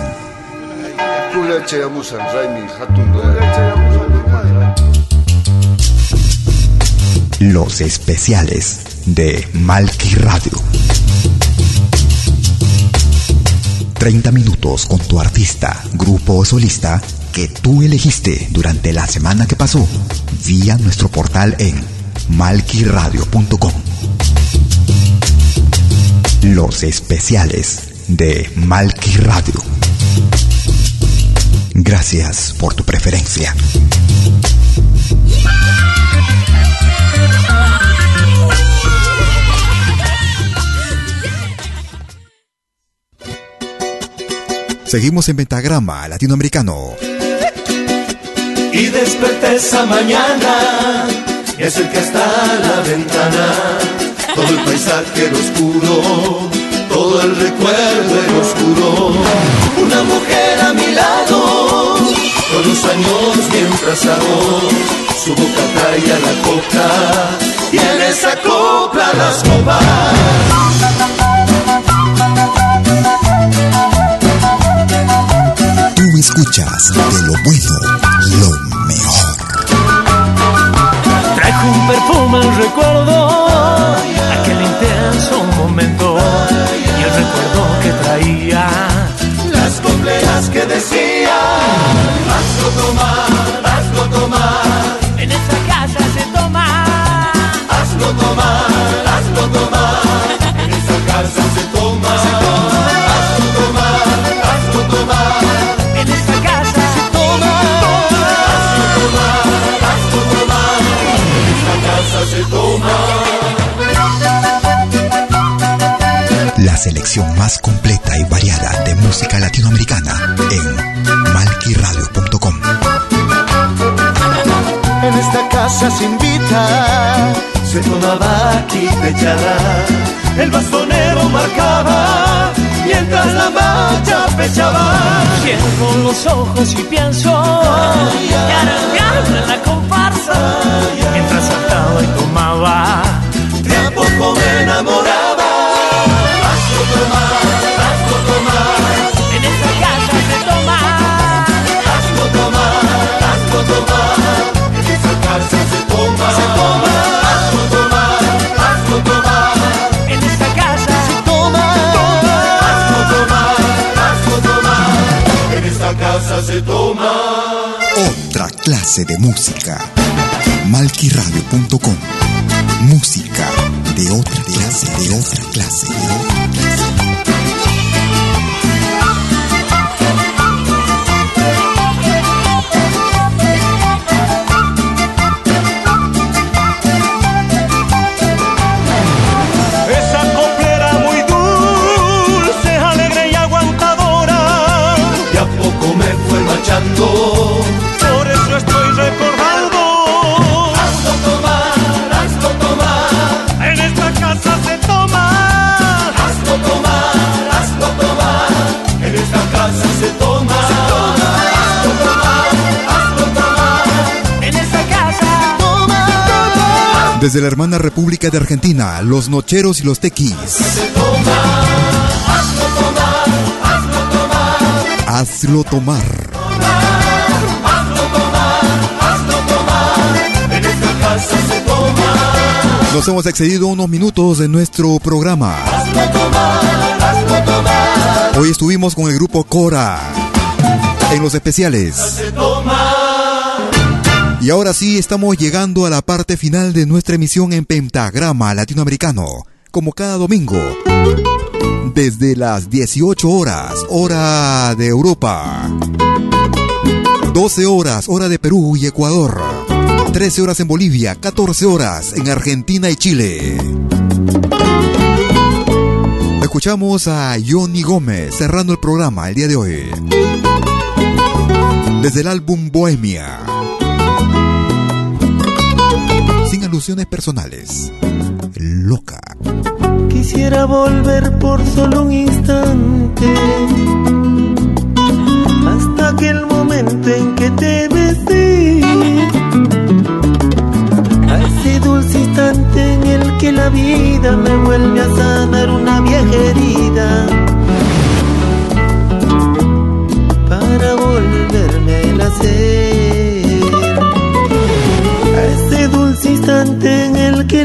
los especiales de Malki Radio. 30 minutos con tu artista, grupo o solista que tú elegiste durante la semana que pasó vía nuestro portal en malquiradio.com. Los especiales de Malki Radio. Gracias por tu preferencia. Seguimos en Pentagrama Latinoamericano. Y desperté esa mañana, es el que está a la ventana, todo el paisaje era oscuro, todo el recuerdo era oscuro. Una mujer a mi lado, con los años mientras hago, su boca traía la copa, y en esa copla las copas. Tú escuchas de lo bueno, lo mejor. Un perfume el recuerdo, aquel intenso momento. Y el recuerdo que traía. Las complejas que decía, hazlo tomar, hazlo tomar, En esta casa se toma, hazlo tomar, hazlo tomar, en esta casa se toma, selección más completa y variada de música latinoamericana en malquiradio.com. En esta casa se invita, se tomaba aquí pechada, el bastonero marcaba, mientras la marcha pechaba. Cierro los ojos y pienso que arrancando en la comparsa, mientras saltaba y tomaba. Se toma. Otra clase de música. Malquiradio.com. Música de otra clase, de otra clase, de otra clase. Desde la hermana República de Argentina, los Nocheros y los Tequis. Hazlo tomar. Hazlo tomar. Hazlo tomar. En esta casa se toma. Nos hemos excedido unos minutos de nuestro programa. Hazlo tomar. Hazlo tomar. Hoy estuvimos con el grupo Cora en los especiales. Se toma. Y ahora sí estamos llegando a la parte final de nuestra emisión en Pentagrama Latinoamericano, como cada domingo. Desde las 18 horas, hora de Europa. 12 horas, hora de Perú y Ecuador. 13 horas en Bolivia, 14 horas en Argentina y Chile. Escuchamos a Johnny Gómez cerrando el programa el día de hoy. Desde el álbum Bohemia. Sin alusiones personales. Loca. Quisiera volver por solo un instante. Hasta aquel momento en que te besé. A ese dulce instante en el que la vida me vuelve a sanar una vieja herida.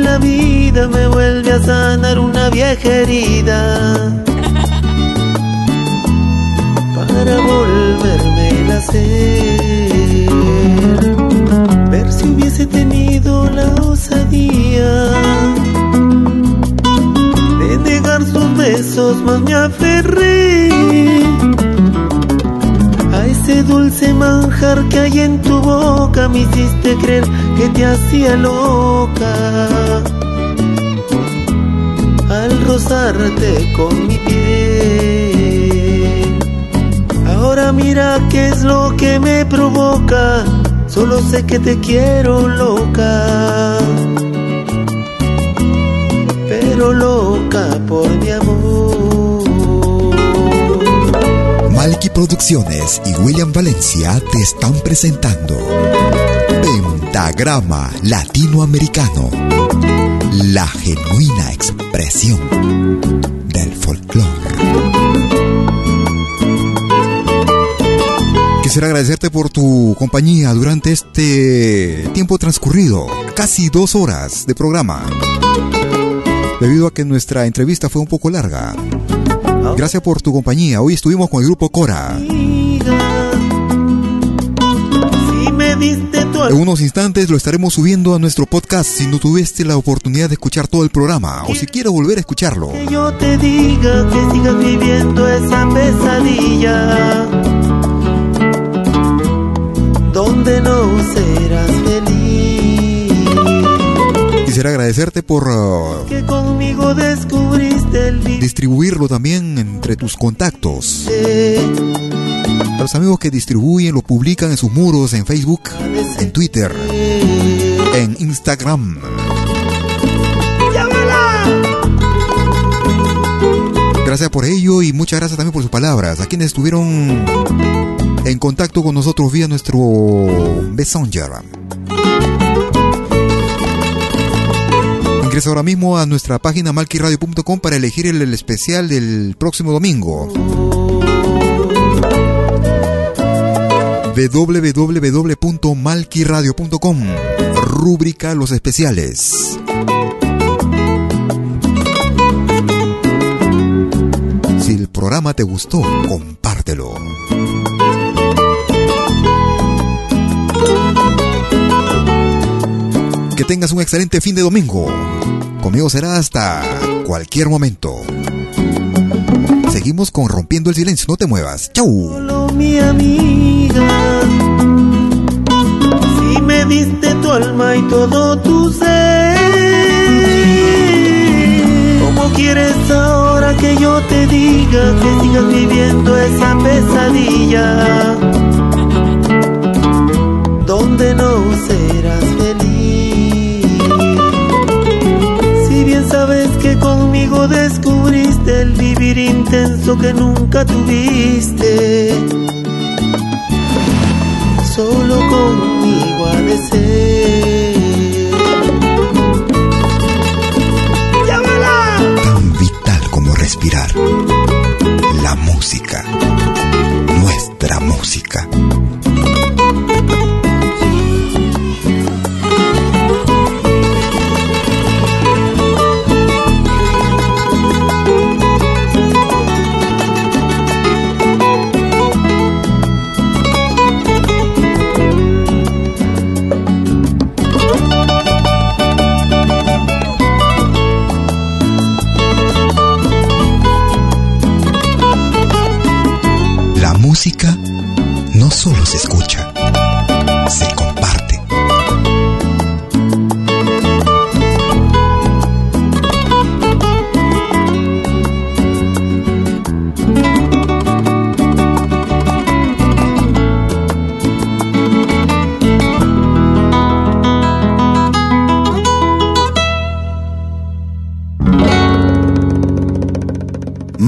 La vida me vuelve a sanar una vieja herida. Para volverme a nacer. Ver si hubiese tenido la osadía de negar sus besos, más me aferré dulce manjar que hay en tu boca. Me hiciste creer que te hacía loca al rozarte con mi piel. Ahora mira qué es lo que me provoca Solo sé que te quiero loca, pero loca por mi amor. Producciones y William Valencia te están presentando Pentagrama Latinoamericano, la genuina expresión del folclore. Quisiera agradecerte por tu compañía durante este tiempo transcurrido, casi dos horas de programa, debido a que nuestra entrevista fue un poco larga. Gracias por tu compañía. Hoy estuvimos con el grupo Cora. En unos instantes lo estaremos subiendo a nuestro podcast si no tuviste la oportunidad de escuchar todo el programa o si quieres volver a escucharlo. Que yo te diga que sigas viviendo esa pesadilla agradecerte por uh, que conmigo descubriste el distribuirlo también entre tus contactos. A los amigos que distribuyen, lo publican en sus muros, en Facebook, en Twitter, en Instagram. Gracias por ello y muchas gracias también por sus palabras. A quienes estuvieron en contacto con nosotros vía nuestro Messenger. Ingresa ahora mismo a nuestra página malquiradio.com para elegir el, especial del próximo domingo. www.malquiradio.com Rúbrica Los Especiales. Si el programa te gustó, compártelo. Que tengas un excelente fin de domingo. Conmigo será hasta cualquier momento. Seguimos con Rompiendo el Silencio, no te muevas. Chau. Mi amiga. Si me diste tu alma y todo tu ser. ¿Cómo quieres ahora que yo te diga que sigas viviendo esa pesadilla? Donde no descubriste el vivir intenso que nunca tuviste. Solo conmigo ha de ser. Tan vital como respirar. La música. Nuestra música.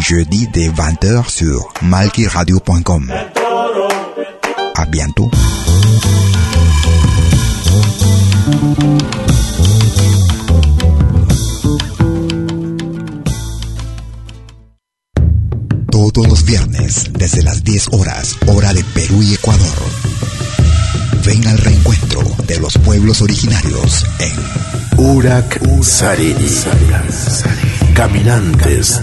Jeudi dès 20h sur malkiradio.com. À bientôt. Todos los viernes, desde las 10 horas, hora de Perú y Ecuador. Ven al reencuentro de los pueblos originarios en Urak Sariri. Caminantes